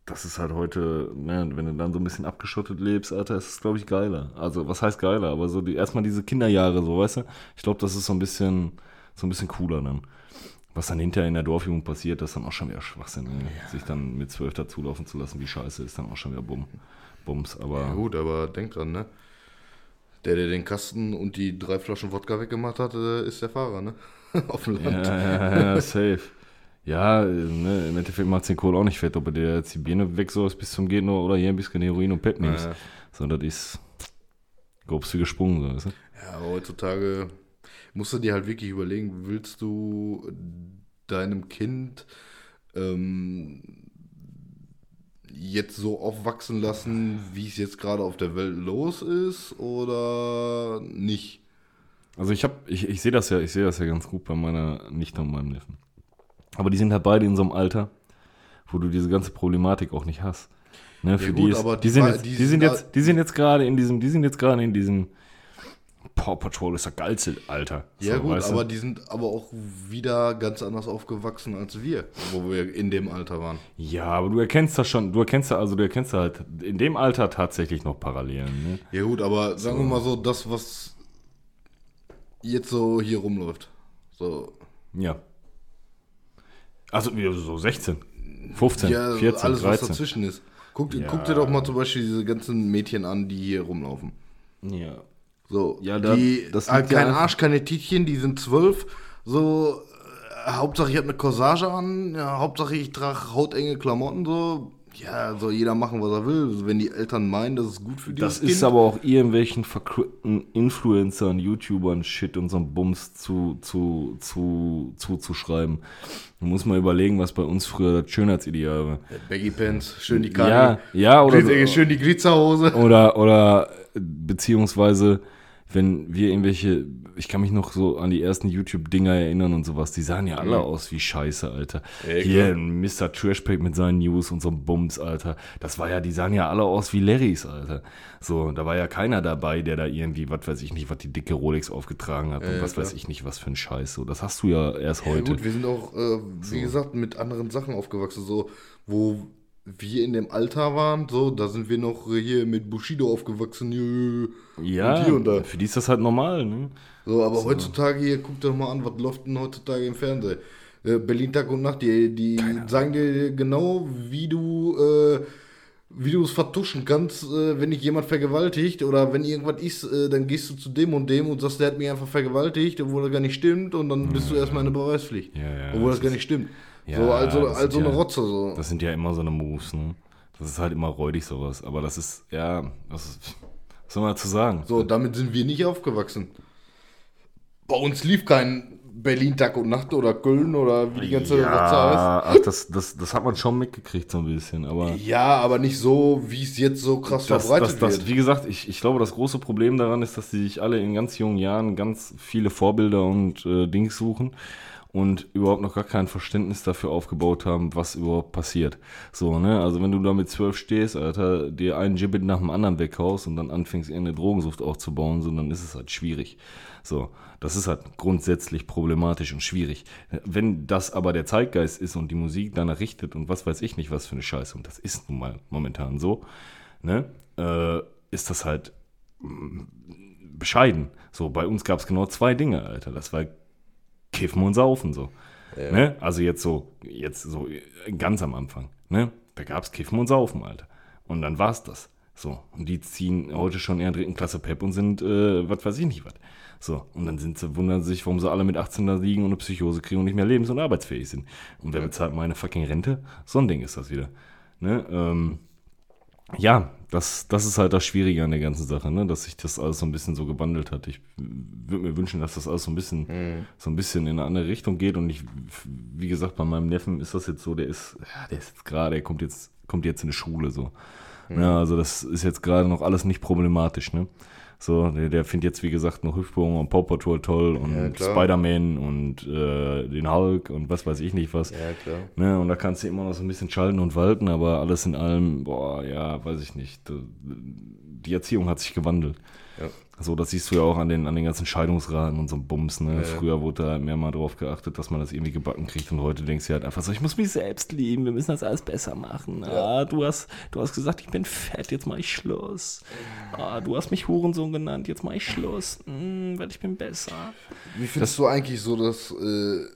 das ist halt heute, ne, wenn du dann so ein bisschen abgeschottet lebst, Alter, ist es, glaube ich, geiler. Also, was heißt geiler? Aber so die, erstmal diese Kinderjahre, so, weißt du? Ich glaube, das ist so ein bisschen, so ein bisschen cooler dann. Was dann hinterher in der Dorfjugend passiert, das ist dann auch schon wieder Schwachsinn. Ne? Sich dann mit zwölf dazulaufen zu lassen, wie scheiße, ist dann auch schon wieder Bumm, Bums. Aber Ja, gut, aber denk dran, ne? Der, der den Kasten und die drei Flaschen Wodka weggemacht hat, äh, ist der Fahrer, ne? Auf dem Ja, Land. ja, ja, safe. Ja, ne, im Endeffekt macht es den Kohl auch nicht fett, ob er dir jetzt die Birne wegsäust bis zum Gehen oder hier ein bisschen Heroin und Pet nimmst. Ja. So, das ist wie gesprungen, so, weißt du? Ja, aber heutzutage musst du dir halt wirklich überlegen, willst du deinem Kind ähm, jetzt so aufwachsen lassen, wie es jetzt gerade auf der Welt los ist oder nicht? Also ich habe, ich, ich sehe das ja, ich sehe das ja ganz gut bei meiner Nichte und meinem Neffen. Aber die sind halt beide in so einem Alter, wo du diese ganze Problematik auch nicht hast. Ne, für gut, die, ist, aber die, die sind jetzt, die sind jetzt, die sind jetzt gerade in diesem, die sind jetzt gerade in diesem Paw Patrol ist das geilste Alter. Ja So, gut, weißt du? aber die sind aber auch wieder ganz anders aufgewachsen als wir, wo wir in dem Alter waren. Ja, aber du erkennst das schon, du erkennst da, also du erkennst da halt in dem Alter tatsächlich noch Parallelen. Ne? Ja gut, aber sagen wir mal so, das, was jetzt so hier rumläuft. So, Ja. Also wie, so 16, 15, ja, 14, alles, was 13. dazwischen ist. Guck, Ja. guck dir doch mal zum Beispiel diese ganzen Mädchen an, die hier rumlaufen. Ja. So, Ja, da- die, das ja kein Arsch, keine Tietchen, die sind zwölf. So, äh, Hauptsache ich habe eine Corsage an, ja, Hauptsache ich trage hautenge Klamotten, so. Ja, soll jeder machen, was er will. Wenn die Eltern meinen, das ist gut für die Das ist aber auch irgendwelchen verkrüppten Influencern, YouTubern, Shit und so ein Bums zu, zu, zu, zuzuschreiben. Da muss man überlegen, was bei uns früher das Schönheitsideal war. Baggy Pants, schön die Kani. Ja, ja, oder, Glitzer- schön die Glitzerhose. oder, oder äh, beziehungsweise, wenn wir irgendwelche, ich kann mich noch so an die ersten YouTube-Dinger erinnern und sowas, die sahen ja alle aus wie Scheiße, Alter. Mhm. Ja, Hier ein Mr. Trashpack mit seinen News und so Bums, Alter. Das war ja, die sahen ja alle aus wie Larrys, Alter. So, da war ja keiner dabei, der da irgendwie, was weiß ich nicht, was die dicke Rolex aufgetragen hat und Ja, was klar. weiß ich nicht, was für ein Scheiß. So, das hast du ja erst Ja, heute. gut, wir sind auch, äh, wie gesagt, mit anderen Sachen aufgewachsen, so, wo wir in dem Alter waren, so, da sind wir noch hier mit Bushido aufgewachsen, ja, und hier und da. für die ist das halt normal, ne? so, aber heutzutage hier, guck doch mal an, was läuft denn heutzutage im Fernsehen? Äh, Berlin Tag und Nacht, die, die sagen dir genau, wie du äh, wie du es vertuschen kannst, äh, wenn dich jemand vergewaltigt oder wenn irgendwas ist, äh, dann gehst du zu dem und dem und sagst, der hat mich einfach vergewaltigt, obwohl das gar nicht stimmt und dann bist du erstmal in der Beweispflicht. Ja, ja, obwohl das das gar nicht stimmt. Ja, so, also, also eine ja- Rotze so. Das sind ja immer so eine Moves, ne? Das ist halt immer räudig sowas. Aber das ist, ja, das ist, was soll man dazu sagen? So, damit sind wir nicht aufgewachsen. Bei uns lief kein Berlin Tag und Nacht oder Köln oder wie die ganze Rotze heißt. ja, ach, das, das, das hat man schon mitgekriegt so ein bisschen, aber... Ja, aber nicht so, wie es jetzt so krass Das, verbreitet das, das, wird. wie gesagt, ich, ich glaube, das große Problem daran ist, dass die sich alle in ganz jungen Jahren ganz viele Vorbilder und äh, Dings suchen und überhaupt noch gar kein Verständnis dafür aufgebaut haben, was überhaupt passiert. So, ne? Also wenn du da mit zwölf stehst, Alter, dir einen Gibbet nach dem anderen weghaust und dann anfängst, irgendeine Drogensucht aufzubauen, so, dann ist es halt schwierig. So, das ist halt grundsätzlich problematisch und schwierig. Wenn das aber der Zeitgeist ist und die Musik danach richtet und was weiß ich nicht, was für eine Scheiße, und das ist nun mal momentan so, ne, äh, ist das halt mm, bescheiden. So, bei uns gab es genau zwei Dinge, Alter. Das war Kiffen und Saufen, so. Ne? Also jetzt so, jetzt so ganz am Anfang, ne? Da gab es Kiffen und Saufen, Alter. Und dann war's das. So. Und die ziehen heute schon eher dritten Klasse Pep und sind, äh, was weiß ich nicht was. So. Und dann sind sie, wundern sich, warum sie alle mit 18 da liegen und eine Psychose kriegen und nicht mehr lebens- und arbeitsfähig sind. Und wer bezahlt meine fucking Rente? So ein Ding ist das wieder. Ne? Ähm, ja, das, das ist halt das Schwierige an der ganzen Sache, ne? dass sich das alles so ein bisschen so gewandelt hat. Ich würde mir wünschen, dass das alles so ein bisschen, so ein bisschen in eine andere Richtung geht. Und ich, wie gesagt, bei meinem Neffen ist das jetzt so, der ist, ja, der ist jetzt gerade, der kommt jetzt, kommt jetzt in die Schule so. Ja, also das ist jetzt gerade noch alles nicht problematisch, ne? So, der, der findet jetzt, wie gesagt, noch Hüftbogen und Paw Patrol toll und Ja. Spider-Man und äh, den Hulk und was weiß ich nicht was. Ja, klar. Ne, und da kannst du immer noch so ein bisschen schalten und walten, aber alles in allem, boah, ja, weiß ich nicht. Die Erziehung hat sich gewandelt. Ja. So, das siehst du ja auch an den, an den ganzen Scheidungsraten und so Bums. Ne? Früher wurde da mehr mal drauf geachtet, dass man das irgendwie gebacken kriegt und heute denkst du halt einfach so, ich muss mich selbst lieben, wir müssen das alles besser machen. Ah, du, hast, du hast gesagt, ich bin fett, jetzt mach ich Schluss. Ah, du hast mich Hurensohn genannt, jetzt mach ich Schluss, hm, weil ich bin besser. Wie findest du eigentlich so das äh,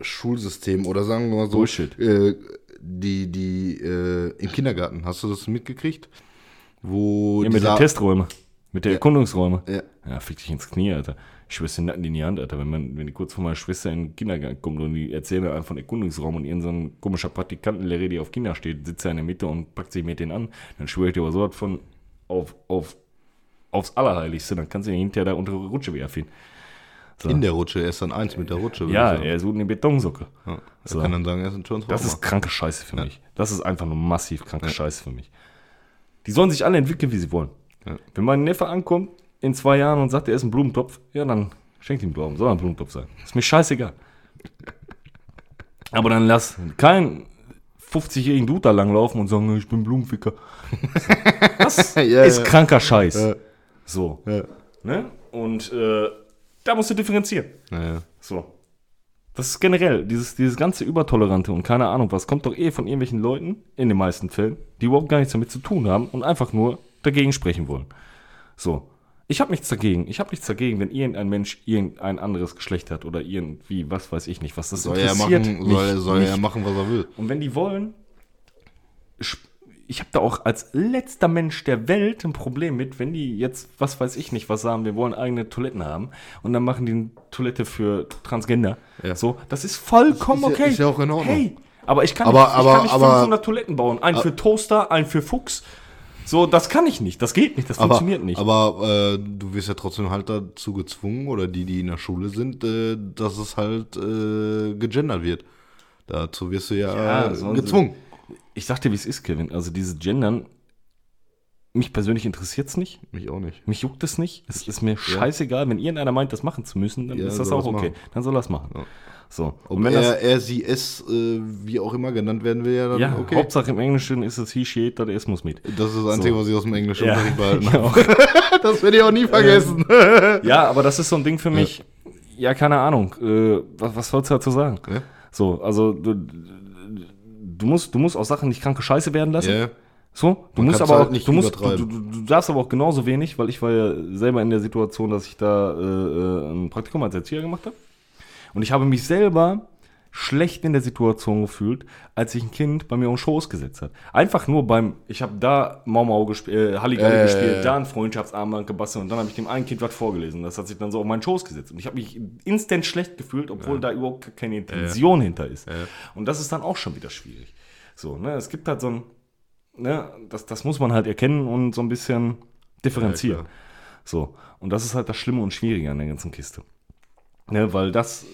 Schulsystem oder sagen wir mal so Bullshit. Äh, die die äh, im Kindergarten hast du das mitgekriegt, wo Ja, mit den Testräumen, mit der Erkundungsräume. Ja. Ja, fick dich ins Knie, Alter. Ich schwör's den Nacken in die Hand, Alter. Wenn, man, wenn die kurz vor meiner Schwester in den Kindergarten kommt und die erzählen mir einfach von Erkundungsraum und irgendein so ein komischer Praktikantenlehrer, die auf Kinder steht, sitzt da in der Mitte und packt sich mit denen an, dann schwöre ich dir aber so was von auf, auf, aufs Allerheiligste, dann kannst du ihn hinterher da unter die Rutsche werfen. in der Rutsche, er ist dann eins mit der Rutsche. Ja, er ist unten in Betonsocke. ja. Er So. kann dann sagen, er ist ein Transformer. Das ist kranke Scheiße für mich. Das ist einfach nur massiv kranke Scheiße für mich. Die sollen sich alle entwickeln, wie sie wollen. Ja. Wenn mein Neffe ankommt in zwei Jahren und sagt, er ist ein Blumentopf, ja, dann schenkt ihm einen Blumen. Soll ein Blumentopf sein. Ist mir scheißegal. Aber dann lass keinen 50-jährigen Dude da langlaufen und sagen, ich bin Blumenficker. Das Ja, ist ja. kranker Scheiß. So. Ne? Und äh, da musst du differenzieren. So. Das ist generell, dieses, dieses ganze Übertolerante und keine Ahnung was, kommt doch eh von irgendwelchen Leuten, in den meisten Fällen, die überhaupt gar nichts damit zu tun haben und einfach nur dagegen sprechen wollen. So. Ich habe nichts dagegen. Ich habe nichts dagegen, wenn irgendein Mensch irgendein anderes Geschlecht hat oder irgendwie, was weiß ich nicht, was das Soll er interessiert machen, mich soll, soll er machen, was er will. Und wenn die wollen, ich habe da auch als letzter Mensch der Welt ein Problem mit, wenn die jetzt, was weiß ich nicht, was sagen, wir wollen eigene Toiletten haben und dann machen die eine Toilette für Transgender. Ja. So, das ist vollkommen Ist ja- okay. ist ja auch in Ordnung. Hey, aber ich kann Aber- nicht, ich aber- kann nicht aber- 500 Toiletten bauen. Einen für Toaster, einen für Fuchs. So, das kann ich nicht. Das geht nicht. Das Aber, funktioniert nicht. aber äh, du wirst ja trotzdem halt dazu gezwungen, oder die, die in der Schule sind, äh, dass es halt äh, gegendert wird. Dazu wirst du ja, Ja, äh, sollen sie- gezwungen. ich sag dir, wie es ist, Kevin. Also dieses Gendern, mich persönlich interessiert es nicht. Mich auch nicht. Mich juckt es nicht. Es ist mir scheißegal. Wenn irgendeiner meint, das machen zu müssen, dann Ja, ist das auch okay. machen. Dann soll er es machen. So. Ob Und wenn er, das, er, sie, es, äh, wie auch immer genannt werden will, ja dann ja, okay. Hauptsache im Englischen ist es he, she, it, oder es muss mit. Das ist das Einzige, So. was ich aus dem Englischen Ja, behalten habe. Das werde ich auch nie vergessen. ja, aber das ist so ein Ding für mich. Ja, keine Ahnung. Äh, was, was sollst du dazu sagen? Ja. So, also du, du, musst, du musst auch Sachen nicht kranke Scheiße werden lassen. Ja. So, du Man musst aber halt auch, nicht du, musst, du, du, du darfst aber auch genauso wenig, weil ich war ja selber in der Situation, dass ich da äh, äh, ein Praktikum als Erzieher gemacht habe. Und ich habe mich selber schlecht in der Situation gefühlt, als sich ein Kind bei mir auf den Schoß gesetzt hat. Einfach nur beim, ich habe da Mau Mau gespielt, äh, Halligalli Äh. gespielt, da ein Freundschaftsarmband gebastelt und dann habe ich dem einen Kind was vorgelesen. Das hat sich dann so auf meinen Schoß gesetzt. Und ich habe mich instant schlecht gefühlt, obwohl da überhaupt keine Intention hinter ist. Und das ist dann auch schon wieder schwierig. So, ne, es gibt halt so ein, ne, das, das muss man halt erkennen und so ein bisschen differenzieren. So, und das ist halt das Schlimme und Schwierige an der ganzen Kiste. Ne, weil das,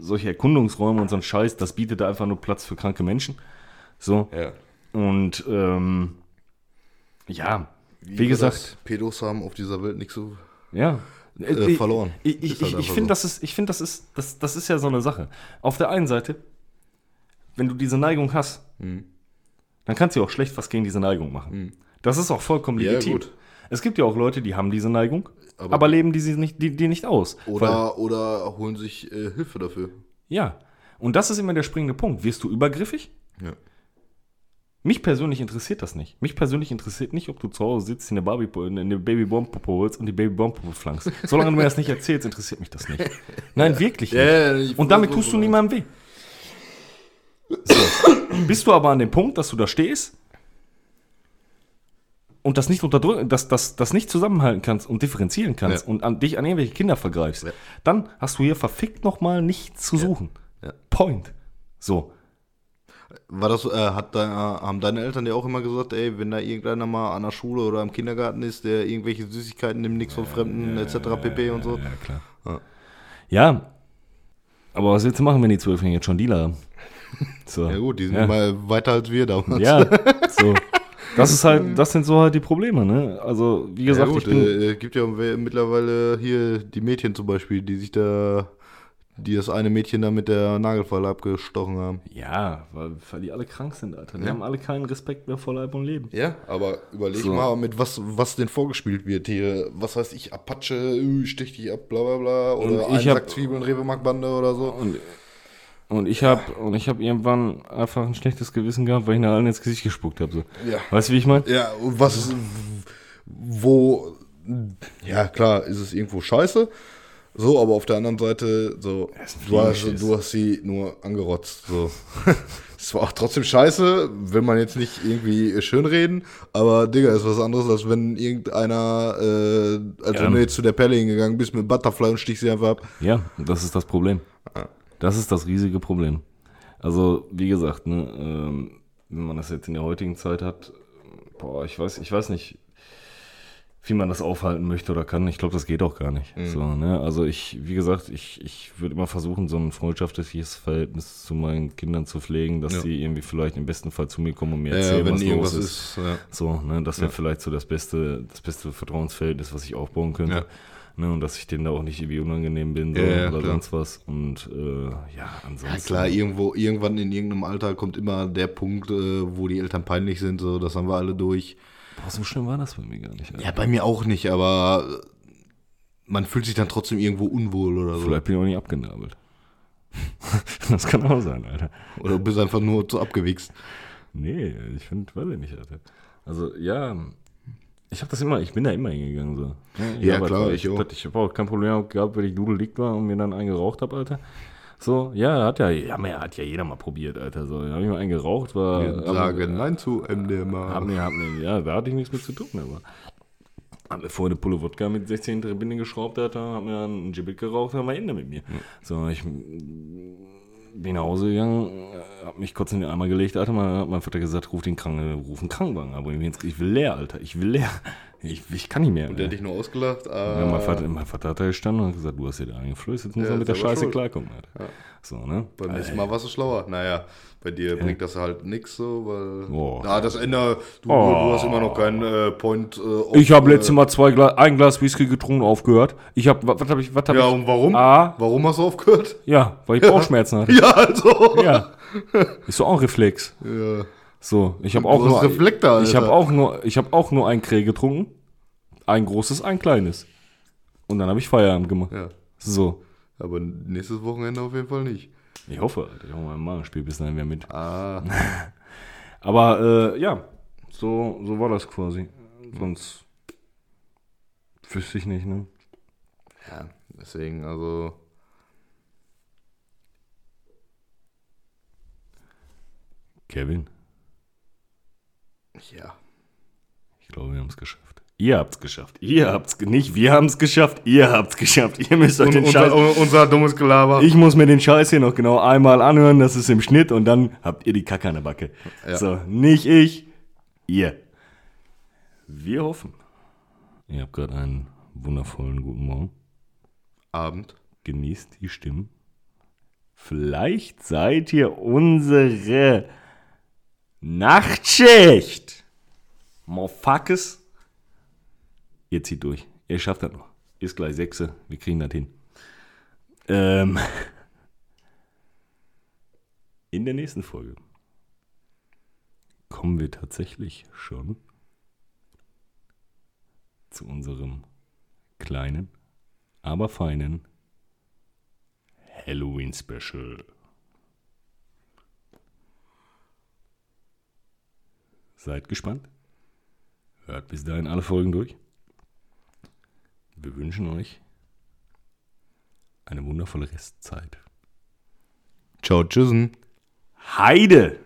solche Erkundungsräume und so ein Scheiß, das bietet da einfach nur Platz für kranke Menschen. So, Ja. und ähm, ja, wie, wir gesagt, das Pedos haben auf dieser Welt nicht so. ja. Äh, verloren. Ich, ich, halt ich, finde, so. das ist, ich finde, das ist, das, das ist ja so eine Sache. Auf der einen Seite, wenn du diese Neigung hast, Hm. dann kannst du auch schlecht was gegen diese Neigung machen. Das ist auch vollkommen Ja, legitim. gut. Es gibt ja auch Leute, die haben diese Neigung, aber, Aber- leben die, sie nicht, die, die nicht aus. Weil, Oder, oder holen sich äh, Hilfe dafür. ja. Und das ist immer der springende Punkt. Wirst du übergriffig? Ja. Mich persönlich interessiert das nicht. Mich persönlich interessiert nicht, ob du zu Hause sitzt, eine, Barbie, eine Babybomb-Puppe holst und die Babybomb-Puppe flankst. Solange du mir das nicht erzählst, interessiert mich das nicht. Nein, wirklich nicht. Ja, ich und damit tust du niemandem weh. So. Bist du aber an dem Punkt, dass du da stehst und das nicht unterdrücken, das, das, das nicht zusammenhalten kannst und differenzieren kannst Ja. und an, dich an irgendwelche Kinder vergreifst, Ja. dann hast du hier verfickt nochmal nichts zu suchen. Ja. Point. So. War das, äh, hat da, haben deine Eltern dir auch immer gesagt, ey, wenn da irgendeiner mal an der Schule oder im Kindergarten ist, der irgendwelche Süßigkeiten nimmt, nichts von Fremden, etc. pp. und so? Ja, klar. Ja. Ja. Aber was willst du machen, wenn die Zwölfjährigen jetzt schon Dealer haben? So. Ja gut, die sind Ja. mal weiter als wir damals. Ja, so. Das ist halt, das sind so halt die Probleme, ne? Also, wie Ja gesagt, gut, ich bin. äh, gibt ja mittlerweile hier die Mädchen zum Beispiel, die sich da, die das eine Mädchen da mit der Nagelfeile abgestochen haben. ja, weil, weil die alle krank sind, Alter. Die Ja. haben alle keinen Respekt mehr vor Leib und Leben. Ja, aber überleg So. mal, mit was, was denn vorgespielt wird hier. Was weiß ich, Apache, äh, stich dich ab, bla bla bla. Oder Und ich hab- Zwiebeln, Rewe-Mark-Bande oder so. Und, und ich habe und ich habe irgendwann einfach ein schlechtes Gewissen gehabt, weil ich nach allen ins Gesicht gespuckt habe. So. Ja. Weißt du, wie ich meine? Ja, und was, wo, ja klar, ist es irgendwo scheiße. So, aber auf der anderen Seite, so, du hast, du hast sie nur angerotzt. So. Es war auch trotzdem scheiße, will man jetzt nicht irgendwie schönreden, aber Digga, ist was anderes, als wenn irgendeiner, äh, als Ja. wenn du jetzt zu der Perle hingegangen bist mit Butterfly und stichst sie einfach ab. Ja, das ist das Problem. Das ist das riesige Problem. Also, wie gesagt, ne, ähm, wenn man das jetzt in der heutigen Zeit hat, boah, ich weiß, ich weiß nicht, wie man das aufhalten möchte oder kann. Ich glaube, das geht auch gar nicht. Mhm. So, ne? Also ich, wie gesagt, ich, ich würde immer versuchen, so ein freundschaftliches Verhältnis zu meinen Kindern zu pflegen, dass Ja. die irgendwie vielleicht im besten Fall zu mir kommen und mir Ja, erzählen, wenn was los ist. ist. ja. So, ne, das wäre vielleicht so das beste, das beste Vertrauensverhältnis, was ich aufbauen könnte. Ne, und dass ich denen da auch nicht irgendwie unangenehm bin so, Ja, ja, oder klar. sonst was. Und äh, ja, ansonsten. Ja, klar, irgendwo, irgendwann in irgendeinem Alter kommt immer der Punkt, äh, wo die Eltern peinlich sind, so, das haben wir alle durch. Boah, so schlimm war das bei mir gar nicht. Alter. Ja, bei mir auch nicht, aber äh, man fühlt sich dann trotzdem irgendwo unwohl oder so. Vielleicht bin ich auch nicht abgenabelt. das kann auch sein, Alter. Oder du bist einfach nur zu abgewichst. Nee, ich finde, weiß ich nicht, Alter. Also, ja, ich habe das immer, ich bin da immer hingegangen, so. Ich Ja, klar, halt- ich auch. Ich habe auch kein Problem gehabt, wenn ich dudelig war und mir dann einen geraucht habe, Alter. So, ja, hat ja, ja, hat ja jeder mal probiert, Alter. So, da habe ich mal einen geraucht, war. Wir sagen Nein zu MDMA. Hab mir, hab mir, ja, da hatte ich nichts mit zu tun, aber. Hab mir vorher eine Pulle Wodka mit 16 hinter der Binde geschraubt, Alter, hab mir dann einen Gibbet geraucht, dann war Ende mit mir. So, ich bin nach Hause gegangen, äh, hab mich kurz in den Eimer gelegt, Alter, hat mein Vater gesagt, ruf den Kranken, ruf einen Krankenwagen, aber ich will leer, Alter, ich will leer. Ich, ich kann nicht mehr. Und der hat dich nur ausgelacht. Ah, ja, mein, Vater, mein Vater hat da gestanden und gesagt, du hast dir da eingeflößt, jetzt muss Ja, er mit der Scheiße schuld. klarkommen, Alter. So, ne? beim nächsten Mal warst du schlauer. Naja, bei dir bringt das halt nichts so, weil. Oh. Ja, das Ende. Du, Oh. du hast immer noch keinen äh, Point. Äh, Ich habe äh, letztes Mal zwei Gla ein Glas Whisky getrunken, aufgehört. Ich habe, was habe ich, was habe Ja, ich? und warum? A, Warum hast du aufgehört? ja, weil ich Bauchschmerzen hatte. Ja, also. Ja. Ist so auch ein Reflex. Ja. So, ich habe auch nur Reflektor, ich habe auch nur ich habe auch nur ein Krähe getrunken. Ein großes, ein kleines. Und dann habe ich Feierabend gemacht. Ja. So. Aber nächstes Wochenende auf jeden Fall nicht. Ich hoffe. Ich hoffe, mein Magen spielt bis dahin wieder mit. Ah. Aber äh, ja, so, so war das quasi. Sonst wüsste ich nicht, ne? Ja, deswegen, also. Kevin, Ja. ich glaube, wir haben es geschafft. Ihr habt's geschafft. Ihr habt's ge- nicht. Wir haben's geschafft. Ihr habt's geschafft. Ihr müsst euch den Scheiß. unser dummes Gelaber. Ich muss mir den Scheiß hier noch genau einmal anhören, das ist im Schnitt und dann habt ihr die Kacke an der Backe. Ja. So, nicht ich, ihr. Wir hoffen. Ihr habt gerade einen wundervollen guten Morgen. Abend. Genießt die Stimmen. Vielleicht seid ihr unsere Nachtschicht. Motherfuckers. Ihr zieht durch. Ihr schafft das noch. Ist gleich Sechse. Wir kriegen das hin. Ähm. In der nächsten Folge kommen wir tatsächlich schon zu unserem kleinen, aber feinen Halloween Seid gespannt. Hört bis dahin alle Folgen durch. Wir wünschen euch eine wundervolle Restzeit. Ciao, tschüssen. Heide!